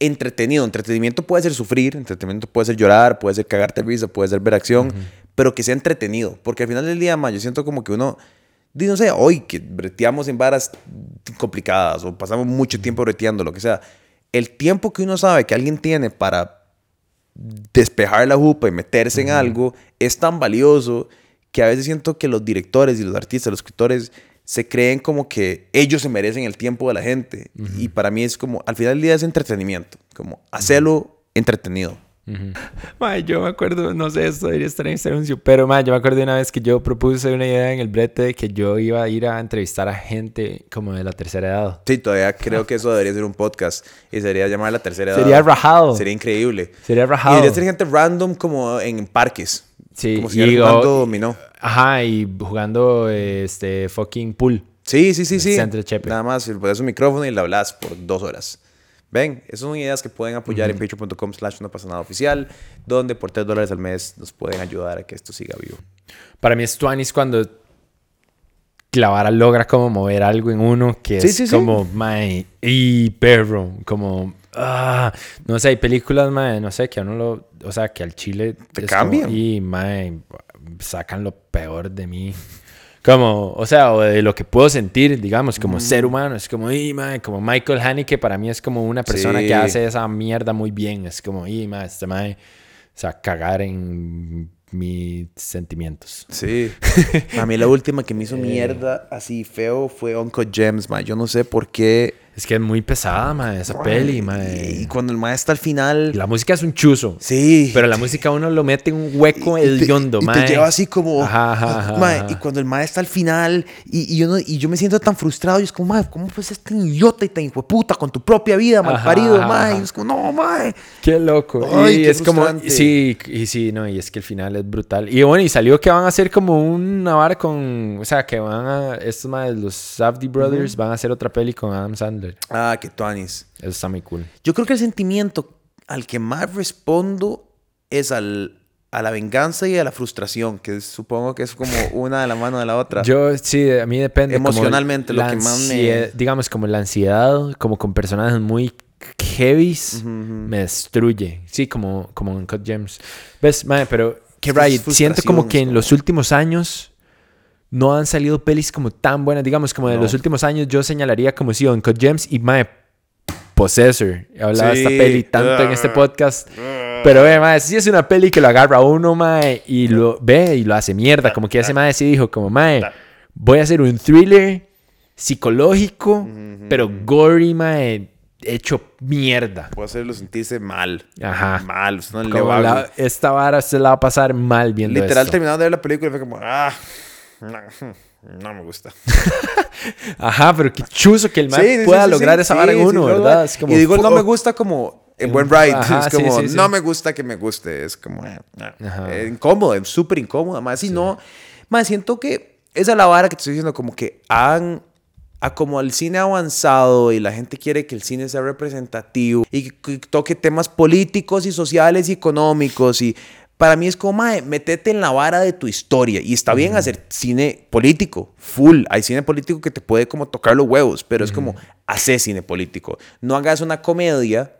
entretenido. Entretenimiento puede ser sufrir, entretenimiento puede ser llorar, puede ser cagarte risa, puede ser ver acción, pero que sea entretenido. Porque al final del día, ma, yo siento como que uno, no sé, hoy que breteamos en varas complicadas o pasamos mucho tiempo breteando, lo que sea, el tiempo que uno sabe que alguien tiene para despejar la jupa y meterse en algo es tan valioso que a veces siento que los directores y los artistas, los escritores, se creen como que ellos se merecen el tiempo de la gente. Y para mí es como, al final del día es entretenimiento, como hacerlo entretenido. Mae, yo me acuerdo, no sé, esto debería estar en este anuncio, pero mae, yo me acuerdo de una vez que yo propuse una idea en el brete de que yo iba a ir a entrevistar a gente como de la tercera edad. Sí, todavía creo que eso debería ser un podcast y sería llamar la tercera edad. Sería rajado. Sería increíble. Sería Y rajado. debería ser gente random como en parques. Sí, Como si y- jugando dominó. Ajá, y jugando este fucking pool. Sí, sí, sí, sí. Nada más, le pones un micrófono y le hablas por dos horas. Ven, esas son ideas que pueden apoyar en patreon.com slash no pasa nada oficial, donde por 3 dólares al mes nos pueden ayudar a que esto siga vivo. Para mí es tuanis cuando la vara logra como mover algo en uno que Sí, es sí, sí. como, mae, y perro, como, ah, no sé, hay películas, mae, no sé, que a uno lo, o sea, que al chile Te es como, cambian. y, mae, sacan lo peor de mí. Como, o sea, o de lo que puedo sentir, digamos, como ser humano. Es como, y, como Michael Haneke para mí es como una persona Sí. que hace esa mierda muy bien. Es como, y, mae, este mae, o sea, cagar en mis sentimientos. Sí. A mí la última que me hizo mierda así feo fue Uncle James, man. Yo no sé por qué. Es que es muy pesada, mae, esa peli, Y mae. cuando el maestro al final. La música es un chuzo. Sí. Pero la música uno lo mete en un hueco y hediondo, y mae. te lleva así como Ajá, ajá, ajá, mae, ajá. y cuando el maestro al final y, y yo no- y yo me siento tan frustrado y es como mae, cómo pues este idiota y tan hijo puta con tu propia vida mal parido ajá. y es como no mae Qué loco. Ay, y qué es como, sí, y sí, no, y es que el final es brutal. Y bueno, y salió que van a hacer como una vara con, o sea, que van a, estos más, los Safdie Brothers, van a hacer otra peli con Adam Sandler. Ah que tuanis Eso está muy cool. yo creo que el sentimiento al que más respondo es al a la venganza y a la frustración que supongo que es como una de la mano de la otra Yo, sí, a mí depende. Emocionalmente, lo que más me- Digamos, como la ansiedad, como con personajes muy heavies, me destruye. Sí, como, como en Cut Gems. ¿Ves, mae? Pero, que right, siento como que en los últimos años no han salido pelis como tan buenas. Digamos, como de No. los últimos años yo señalaría como si en Cut Gems y mae, Possessor. He hablado de esta peli tanto en este podcast. Pero ve, mae, sí es una peli que lo agarra uno, mae, y lo ve y lo hace mierda. Como que ese mae sí dijo, como, mae, voy a hacer un thriller psicológico, pero gory, mae, hecho mierda. puedo hacerlo sentirse mal Ajá. mal usted no le va la- esta vara se la va a pasar mal viendo literal esto. terminando de ver la película fue como ah no, no me gusta Ajá, pero qué chuzo que el Sí, sí, pueda sí, lograr sí, esa vara en uno, ¿verdad? lo- Es como, y digo, no me gusta como en En- buen ride. ajá, es como, no me gusta que me guste. Es como, eh, eh, incómodo, es súper incómodo. Más si no, más siento que esa es la vara que te estoy diciendo, como que han, a como el cine ha avanzado y la gente quiere que el cine sea representativo y que, que toque temas políticos y sociales y económicos y para mí es como, mae, metete en la vara de tu historia. Y está bien hacer cine político, full. Hay cine político que te puede como tocar los huevos, pero es como, hacer cine político. No hagas una comedia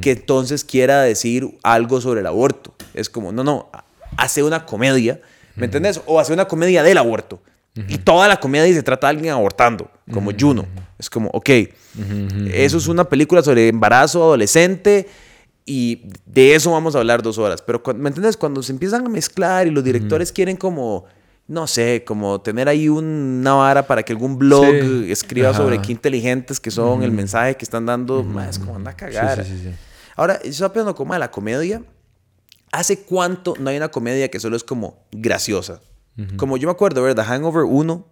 que entonces quiera decir algo sobre el aborto. Es como, no, no, hace una comedia, ¿me entendés? O hace una comedia del aborto. Y toda la comedia se trata de alguien abortando, como Juno. Es como, ok, eso es una película sobre embarazo adolescente y de eso vamos a hablar dos horas. Pero, ¿me entiendes? Cuando se empiezan a mezclar y los directores quieren como, no sé, como tener ahí una vara para que algún blog Sí. escriba Ajá. sobre qué inteligentes que son, el mensaje que están dando, ma, es como anda a cagar. Sí, sí. Ahora, yo estaba pensando como de la comedia. ¿Hace cuánto no hay una comedia que solo es como graciosa? Como yo me acuerdo ver The Hangover 1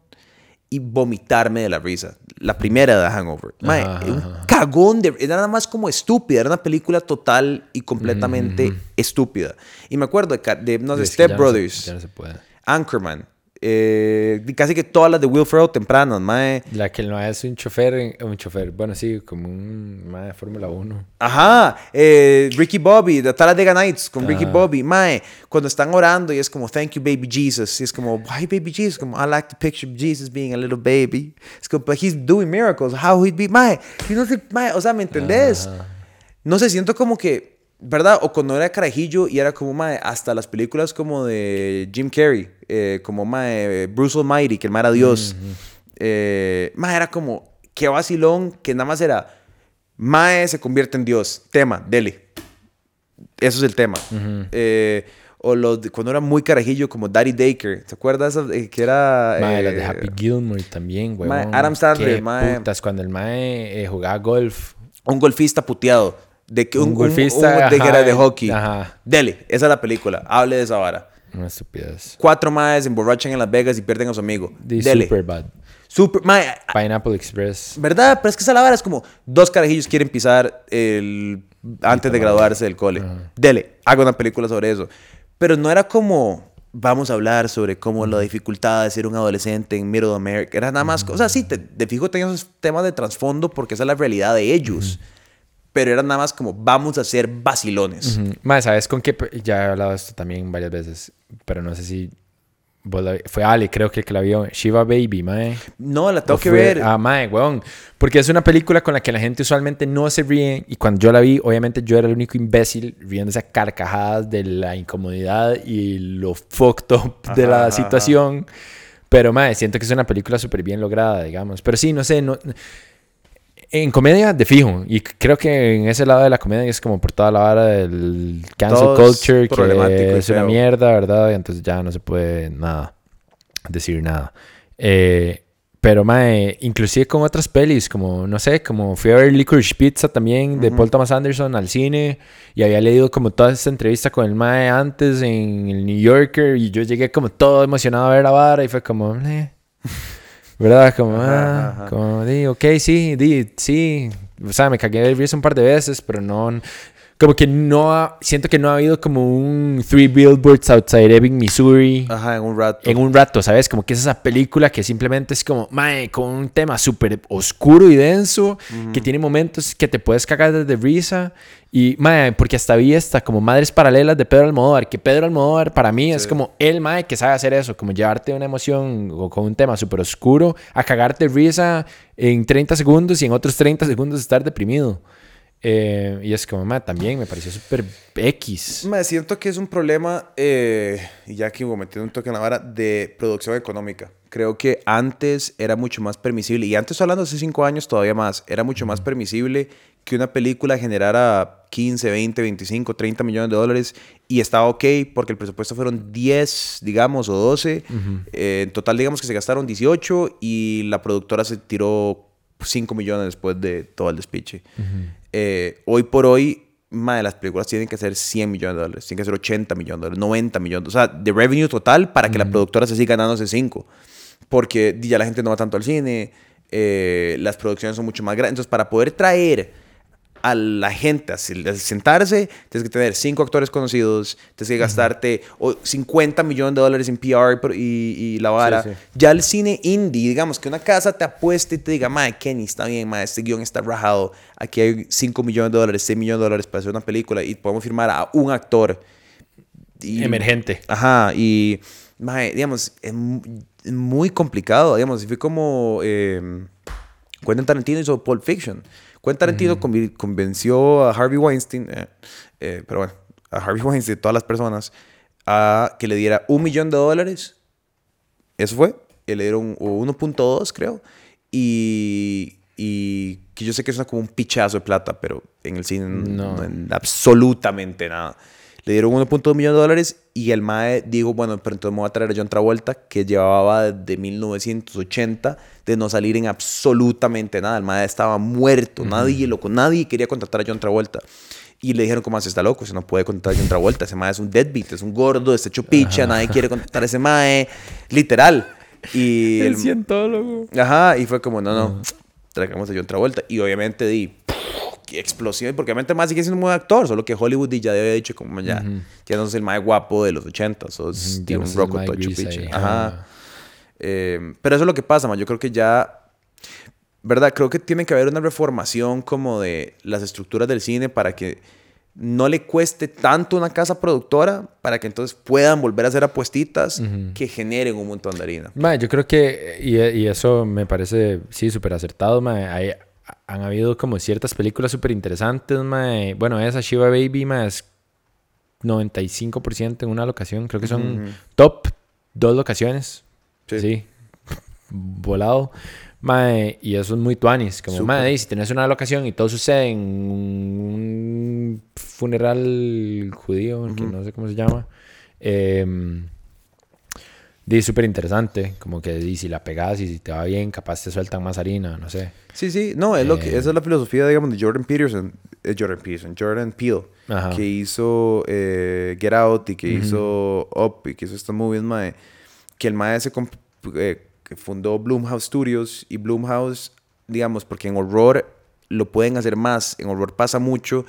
y vomitarme de la risa. La primera de Hangover. Mae, Ajá, un ajá. cagón de... Era nada más como estúpida. Era una película total y completamente estúpida. Y me acuerdo de, de no sé, Step no se- Brothers, ya no se puede. Anchorman. Eh, casi que todas las de Will Ferrell tempranas, mae. La que no es un chofer, un chofer, bueno, sí, como un mae de Fórmula 1. Ajá, eh, Ricky Bobby, de Talladega Nights con Ricky. Bobby, mae, cuando están orando y es como, thank you, baby Jesus, y es como, why, baby Jesus? Como, I like to picture Jesus being a little baby. Es como, but he's doing miracles, how he'd be, mae, y no sé, mae, o sea, ¿me entendés? No sé, siento como que, ¿verdad? O cuando era carajillo y era como, mae, hasta las películas como de Jim Carrey, eh, como, mae, Bruce Almighty, que el mae era Dios, eh, mae, era como, qué vacilón, que nada más era, mae se convierte en Dios, tema, dele. Eso es el tema. Eh, o los de- cuando era muy carajillo, como Daddy Daker, ¿te acuerdas? Eh, que era... Mae, eh, de Happy Gilmore también, güey. mae, Adam Sandler, Qué mae. putas, cuando el mae eh, jugaba golf. un golfista puteado. De que Un un, golfista, un- de que era de hockey. ajá. Dele, esa es la película. Hable de esa vara. Una estupidez. Cuatro maes se emborrachan en Las Vegas y pierden a su amigo. The Dele. Superbad. Super. mae, Pineapple Express. ¿Verdad? Pero es que esa la vara es como dos carajillos quieren pisar el antes de graduarse del cole. Dele, haga una película sobre eso. Pero no era como vamos a hablar sobre cómo la dificultad de ser un adolescente en Middle America. Era nada más, o sea, sí, te, de fijo tenía esos temas de trasfondo porque esa es la realidad de ellos. Pero era nada más como vamos a ser vacilones. Ujú. Mae, ¿sabes con qué? Ya he hablado de esto también varias veces, pero no sé si la- fue Ale, creo que el que la vio. Shiva Baby, mae. No, la tengo ¿O que fue- ver. Ah, mae, weón. Porque es una película con la que la gente usualmente no se ríe. Y cuando yo la vi, obviamente yo era el único imbécil riéndose a carcajadas de la incomodidad y lo fucked up de Ajá, la ajá, situación. Pero, mae, siento que es una película súper bien lograda, digamos. Pero sí, no sé, no... En comedia, de fijo. Y creo que en ese lado de la comedia es como por toda la vara del cancel Todo culture, que es una mierda, ¿verdad? Y entonces ya no se puede nada, decir nada. Eh, pero, mae, inclusive con otras pelis, como, no sé, como fui a ver Licorice Pizza también, de Paul Thomas Anderson al cine, y había leído como toda esta entrevista con el mae antes en el New Yorker, y yo llegué como todo emocionado a ver la vara, y fue como, eh. ¿Verdad? Como, Ajá, ah, ajá. como, di, ok, sí, di, sí. O sea, me cagué de risa un par de veces, pero no. Como que no ha, siento que no ha habido como un Three Billboards Outside Ebbing, Missouri. Ajá, en un rato. En un rato, ¿sabes? Como que es esa película que simplemente es como, mae, con un tema súper oscuro y denso, que tiene momentos que te puedes cagar desde risa. Y, mae, porque hasta vi esta como Madres Paralelas de Pedro Almodóvar, que Pedro Almodóvar para mí es como el mae que sabe hacer eso, como llevarte una emoción o con un tema súper oscuro a cagarte risa en 30 segundos y en otros 30 segundos estar deprimido. Eh, y es como, mae, también me pareció súper X. Me siento que es un problema, eh, y ya que metiendo un toque en la vara, de producción económica. Creo que antes era mucho más permisible, y antes hablando hace cinco años todavía más, era mucho más permisible que una película generara 15, 20, 25, 30 millones de dólares y estaba ok porque el presupuesto fueron 10, digamos, o 12. Eh, en total, digamos que se gastaron 18 y la productora se tiró 5 millones después de todo el despiche. Eh, hoy por hoy, madre, las películas tienen que ser 100 millones de dólares, tienen que ser 80 millones de dólares, 90 millones, o sea, de revenue total para que la productora se siga ganándose 5. Porque ya la gente no va tanto al cine, eh, las producciones son mucho más grandes. Entonces, para poder traer a la gente a se- a sentarse, tienes que tener cinco actores conocidos, tienes que gastarte o 50 millones de dólares en PR y, y la vara. Sí, sí. Ya el cine indie, digamos que una casa te apueste y te diga, mae, Kenny, está bien, mae, este guion está rajado, aquí hay 5 millones de dólares, 6 millones de dólares para hacer una película y podemos firmar a un actor. Y- Emergente. Ajá, y, mae, digamos, es muy complicado, digamos, fue como eh, Quentin Tarantino hizo Pulp Fiction. Quentin Tarantino convi- convenció a Harvey Weinstein, eh, eh, pero bueno, a Harvey Weinstein, todas las personas, a que le diera un millón de dólares. Eso fue. Y le dieron o 1.2, creo. Y, y que yo sé que es como un pichazo de plata, pero en el cine No. no, en absolutamente nada. Le dieron 1.2 millones de dólares y el MAE dijo, bueno, pero entonces me voy a traer a John Travolta, que llevaba desde 1980 de no salir en absolutamente nada. El MAE estaba muerto, nadie, loco, nadie quería contratar a John Travolta. Y le dijeron, ¿cómo hace? Está loco, se no puede contratar a John Travolta. Ese MAE es un deadbeat, es un gordo, está hecho picha, nadie quiere contratar a ese MAE. Literal. Y el- cientólogo. Ajá, y fue como, no, no, traigamos a John Travolta. Y obviamente di, explosión, porque obviamente más sigue siendo un buen actor, solo que Hollywood ya había dicho como ya, ya no es el más guapo de los 80, sos ya un roco picha. ahí, Ajá. Eh, pero eso es lo que pasa, man. Yo creo que ya, ¿verdad? Creo que tiene que haber una reformación como de las estructuras del cine para que no le cueste tanto una casa productora para que entonces puedan volver a hacer apuestitas que generen un montón de harina. Mae, yo creo que, y, y eso me parece, sí, súper acertado, mae. Hay- han habido como ciertas películas súper interesantes, mae. Bueno, esa Shiva Baby, mae, es 95% en una locación. Creo que son top dos locaciones. Sí. Sí. Volado. Mae, y eso es muy tuanis. Como, Súper. mae, si tenés una locación y todo sucede en un funeral judío, que no sé cómo se llama. Eh, Di súper interesante, como que di, si la pegas y si te va bien, capaz te sueltan más harina, no sé. Sí, sí, no, es lo que, Eh. esa es la filosofía, digamos, de Jordan Peterson, eh, Jordan Peterson, Jordan Peele, Ajá. que hizo eh, Get Out y que hizo Up y que hizo esta movies, mae, que el mae se fundó Bloomhouse Studios y Bloomhouse, digamos, porque en horror lo pueden hacer más, en horror pasa mucho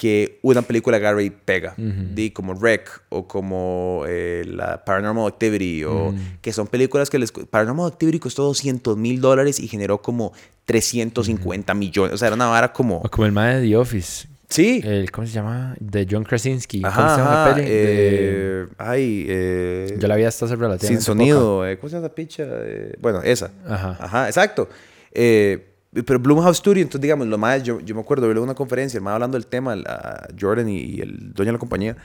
que una película agarra y pega, di, como Rec o como eh, la Paranormal Activity o que son películas que les... Paranormal Activity costó 200 mil dólares y generó como 350 millones, o sea, era una vara como... O como el mae de The Office, Sí. El, ¿Cómo se llama? De John Krasinski. Ajá, ¿Cómo se llama la peli? De- eh, ay, eh, Yo la vi hasta hace relativamente sin sonido. eh, ¿Cómo se llama esa picha? Bueno, esa. Ajá. Ajá, exacto. Eh, pero Blumhouse Studio, entonces digamos, lo más, yo, yo me acuerdo verlo en una conferencia, el más hablando del tema, la Jordan y, y el dueño de la compañía,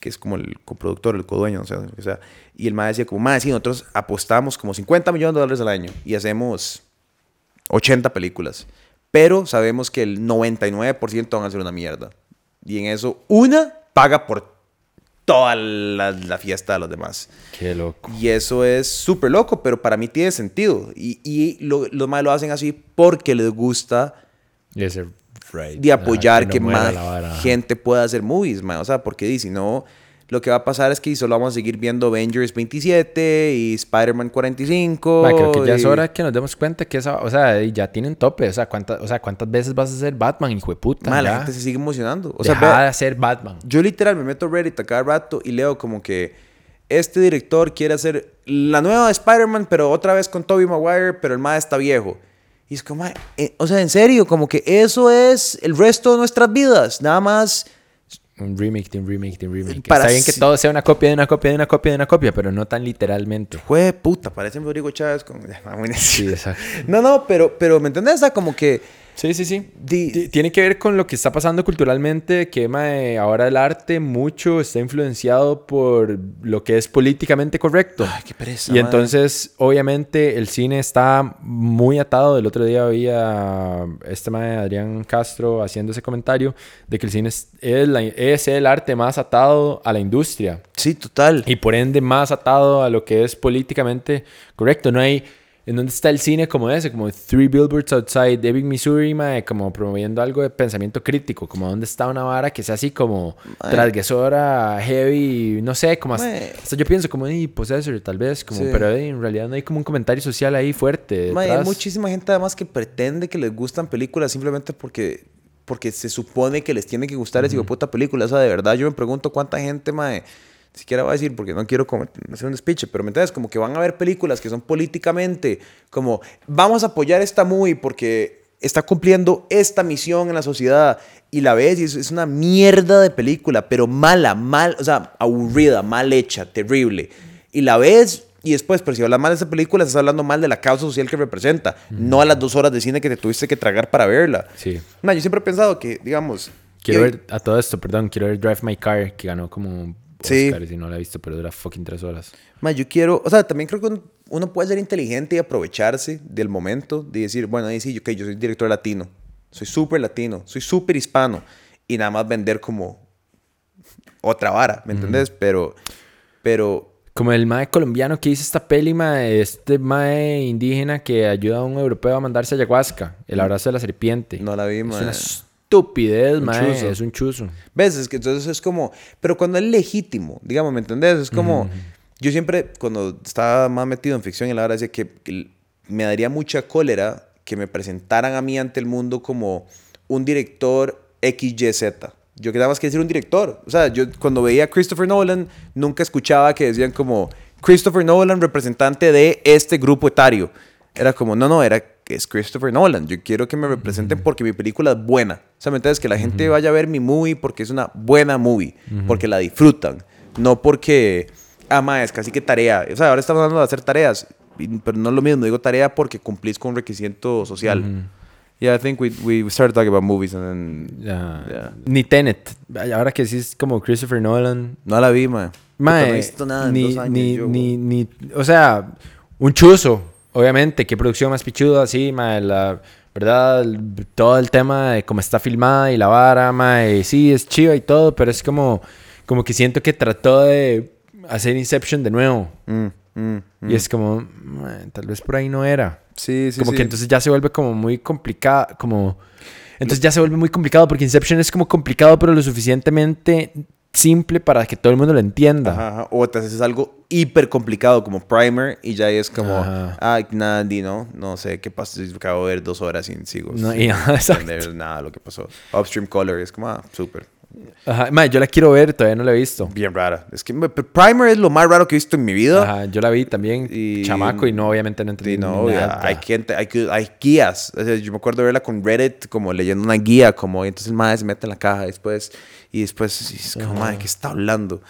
que es como el coproductor, el codueño, o sea, o sea y el más decía como, más, sí, nosotros apostamos como 50 millones de dólares al año y hacemos 80 películas, pero sabemos que el 99% van a ser una mierda. Y en eso, una paga por toda la, la fiesta de los demás. Qué loco. Y eso es súper loco, pero para mí tiene sentido. Y, y lo, los más lo hacen así porque les gusta Y ese right. de apoyar que no más gente pueda hacer movies, man. O sea, porque si no, lo que va a pasar es que solo vamos a seguir viendo Avengers 27 y Spider-Man 45. Ma, creo que ya es y- hora que nos demos cuenta que esa, o sea, ya tienen tope. O sea, ¿cuántas, o sea, ¿cuántas veces vas a ser Batman, hijo de puta? Ma, la gente se sigue emocionando. O Deja sea, de ser Batman. Yo literal me meto a Reddit a cada rato y leo como que este director quiere hacer la nueva de Spider-Man, pero otra vez con Tobey Maguire, pero el más está viejo. Y es como, "Mae, eh, o sea, en serio, como que eso es el resto de nuestras vidas. Nada más, Un remake de un remake de un remake. Para Está bien que todo sea una copia de una copia de una copia de una copia, pero no tan literalmente. fue puta, parece Rodrigo Chávez. Con... muy Sí, necio. exacto. No, no, pero, pero ¿me entendés? O sea, como que Sí, sí, sí. Tiene que ver con lo que está pasando culturalmente, que mae, ahora el arte mucho está influenciado por lo que es políticamente correcto. Ay, qué pereza, y entonces, obviamente, el cine está muy atado. El otro día había este mae Adrián Castro haciendo ese comentario de que el cine es, es la- es el arte más atado a la industria sí, total. y por ende más atado a lo que es políticamente correcto. No hay... ¿En dónde está el cine como ese? Como Three Billboards Outside Ebbing, Missouri, mae, como promoviendo algo de pensamiento crítico. Como dónde está una vara que sea así como Mae. transgresora, heavy, no sé, como hasta, hasta yo pienso como, y Possessor, tal vez, como, Sí. pero eh, en realidad no hay como un comentario social ahí fuerte. Hay muchísima gente además que pretende que les gustan películas simplemente porque, porque se supone que les tiene que gustar esa puta película. O sea, de verdad, yo me pregunto cuánta gente, mae, siquiera voy a decir porque no quiero hacer un speech, pero me entiendes, como que van a ver películas que son políticamente, como vamos a apoyar esta movie porque está cumpliendo esta misión en la sociedad y la ves y es, es una mierda de película, pero mala, mal, o sea, aburrida, mal hecha, terrible. Y la ves y después, pero si hablas mal de esa película, estás hablando mal de la causa social que representa, no a las dos horas de cine que te tuviste que tragar para verla. Sí. No, yo siempre he pensado que, digamos... Quiero ver a todo esto, perdón, quiero ver Drive My Car, que ganó como Sí. Oscar, si no la he visto, pero dura fucking tres horas. Ma, yo quiero, o sea, también creo que uno, puede ser inteligente y aprovecharse del momento de decir, bueno, ahí sí, ok, yo soy director latino, soy súper latino, soy súper hispano, y nada más vender como otra vara, ¿me entendés? Pero, pero, Como el mae colombiano que hizo esta peli, mae, este mae indígena que ayuda a un europeo a mandarse ayahuasca, el abrazo de la serpiente. no la vi, es ma. una estupidez, Un mae, chuzo. es un chuzo. ¿Ves? Es que entonces es como, pero cuando es legítimo, digamos, ¿me entendés? Es como, yo siempre, cuando estaba más metido en ficción, y la verdad decía que que me daría mucha cólera que me presentaran a mí ante el mundo como un director XYZ. Yo quería más que decir un director. O sea, yo cuando veía a Christopher Nolan, nunca escuchaba que decían como Christopher Nolan, representante de este grupo etario. Era como, no, no, era que es Christopher Nolan. Yo quiero que me representen porque mi película es buena. O sea, ¿me entiendes? Que la gente vaya a ver mi movie porque es una buena movie, porque la disfrutan. No porque, ah, ma, es casi que tarea. O sea, ahora estamos hablando de hacer tareas, pero no es lo mismo. Digo tarea porque cumplís con un requisito social. Yeah, I think we, we started talking about movies and then... Yeah. Ni Tenet. Ahora que sí es como Christopher Nolan. No la vi, ma. No he visto nada en ni, dos años. ni, yo. ni, ni- o sea, un chuzo, obviamente, qué producción más pichuda, así, mae, la verdad, todo el tema de cómo está filmada y la vara, mae, sí, es chiva y todo, pero es como, como que siento que trató de hacer Inception de nuevo. Mm, mm, mm. Y es como, mae, tal vez por ahí no era. Sí, sí, como sí. que entonces ya se vuelve como muy complicado, como... Entonces ya se vuelve muy complicado porque Inception es como complicado pero lo suficientemente simple para que todo el mundo lo entienda. Ajá, ajá. O te haces algo hiper complicado como Primer y ya es como, Ajá. ay, Nandi, ¿no? No sé qué pasó. Acabo de ver dos horas sin sigo. No, sin y- exacto. entender nada de lo que pasó. Upstream Color es como, ah, súper. Ajá, mae, yo la quiero ver, todavía no la he visto. Bien rara. Es que me- Primer es lo más raro que he visto en mi vida. Ajá, yo la vi también, Y- chamaco, y no, obviamente no entendí Sí, no, nada. hay, gente, hay, que- hay guías. O sea, yo me acuerdo de verla con Reddit, como leyendo una guía, como y entonces el madre se mete en la caja después, y después y es como, madre, ¿qué está hablando?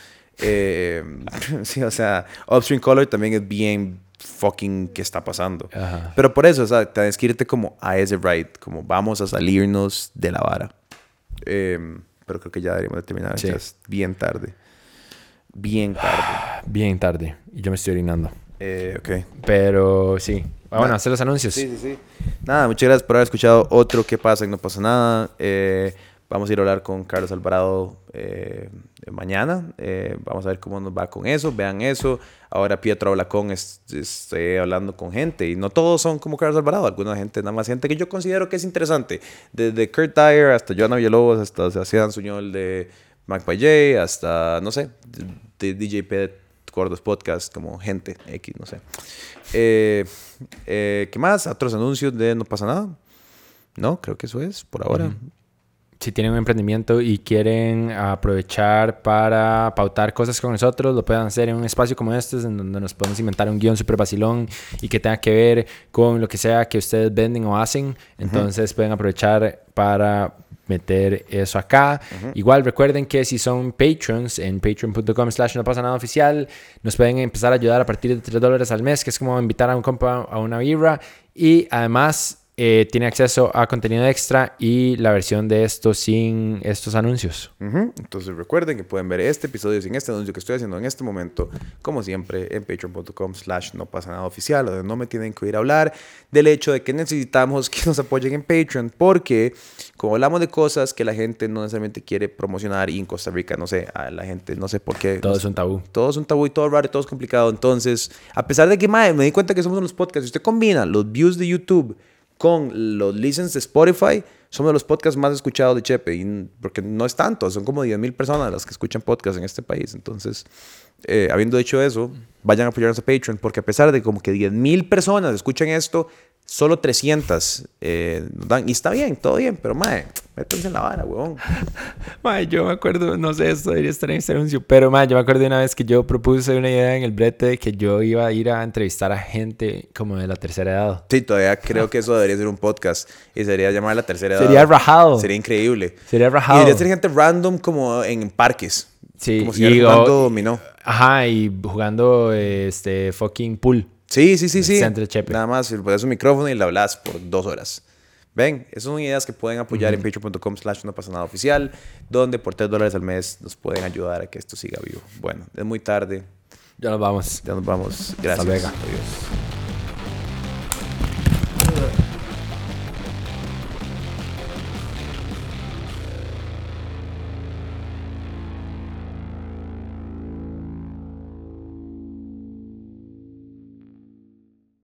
Eh, sí, o sea, Upstream Color también es bien fucking qué está pasando. Ajá. Pero por eso, o sea, tienes que irte como a ese ride, como vamos a salirnos de la vara. Eh, pero creo que ya deberíamos de terminar, Sí. ya es bien tarde. Bien tarde. Bien tarde, y yo me estoy orinando. Eh, ok. Pero sí. Ah, bueno, hacer los anuncios. Sí, sí, sí. Nada, muchas gracias por haber escuchado otro ¿Qué pasa y no pasa nada? Eh, vamos a ir a hablar con Carlos Alvarado eh, mañana. Eh, vamos a ver cómo nos va con eso. Vean eso. Ahora Pietro habla con, es- estoy hablando con gente. Y no todos son como Carlos Alvarado. Alguna gente, nada más gente que yo considero que es interesante. Desde Kurt Dyer hasta Joana Villalobos, hasta Sebastián Suñol de MacPay hasta, no sé, de, DJ Pet, Gordos Podcast, como gente X, no sé. Eh, eh, ¿Qué más? ¿Otros anuncios de No pasa nada? No, creo que eso es por ahora. Si tienen un emprendimiento y quieren aprovechar para pautar cosas con nosotros, lo pueden hacer en un espacio como este, en donde nos podemos inventar un guion súper vacilón y que tenga que ver con lo que sea que ustedes venden o hacen. Entonces pueden aprovechar para meter eso acá. Igual recuerden que si son patrons en patreon.com slash no pasa nada oficial, nos pueden empezar a ayudar a partir de 3 dólares al mes, que es como invitar a un compa a una birra. Y además eh, tiene acceso a contenido extra y la versión de esto sin estos anuncios. Ujú. Entonces recuerden que pueden ver este episodio sin este anuncio que estoy haciendo en este momento, como siempre, en patreon.com slash no pasa nada oficial, donde no me tienen que ir a hablar del hecho de que necesitamos que nos apoyen en Patreon, porque como hablamos de cosas que la gente no necesariamente quiere promocionar y en Costa Rica, no sé, a la gente, no sé por qué. Todo no es un tabú. todo es un tabú y todo raro y todo es complicado. Entonces, a pesar de que, mae, me di cuenta que somos unos podcasts, si usted combina los views de YouTube con los listens de Spotify, somos de los podcasts más escuchados de Chepe. Y, porque no es tanto, son como 10 mil personas las que escuchan podcasts en este país. Entonces, eh, habiendo dicho eso, vayan a apoyarnos a Patreon, porque a pesar de como que 10 mil personas escuchan esto, solo 300 eh, dan. Y está bien, todo bien, pero mae, métanse en la vara, huevón. Mae, yo me acuerdo, no sé, esto debería estar en este anuncio, pero mae, yo me acuerdo de una vez que yo propuse una idea en el brete de que yo iba a ir a entrevistar a gente como de la tercera edad. Sí, todavía creo que eso debería ser un podcast y sería llamar la tercera edad. Sería rajado. Sería increíble. Sería Y rajado. debería ser gente random como en parques. Sí, Como si y- jugando dominó. Ajá, y jugando este fucking pool. Sí, sí, sí, sí. Centro Chepe. Nada más, le pones un micrófono y le hablas por dos horas. Ven, esas son ideas que pueden apoyar en patreon.com slash no pasa nada oficial, donde por 3 dólares al mes nos pueden ayudar a que esto siga vivo. Bueno, es muy tarde, Ya nos vamos. ya nos vamos. Gracias. luego. Adiós.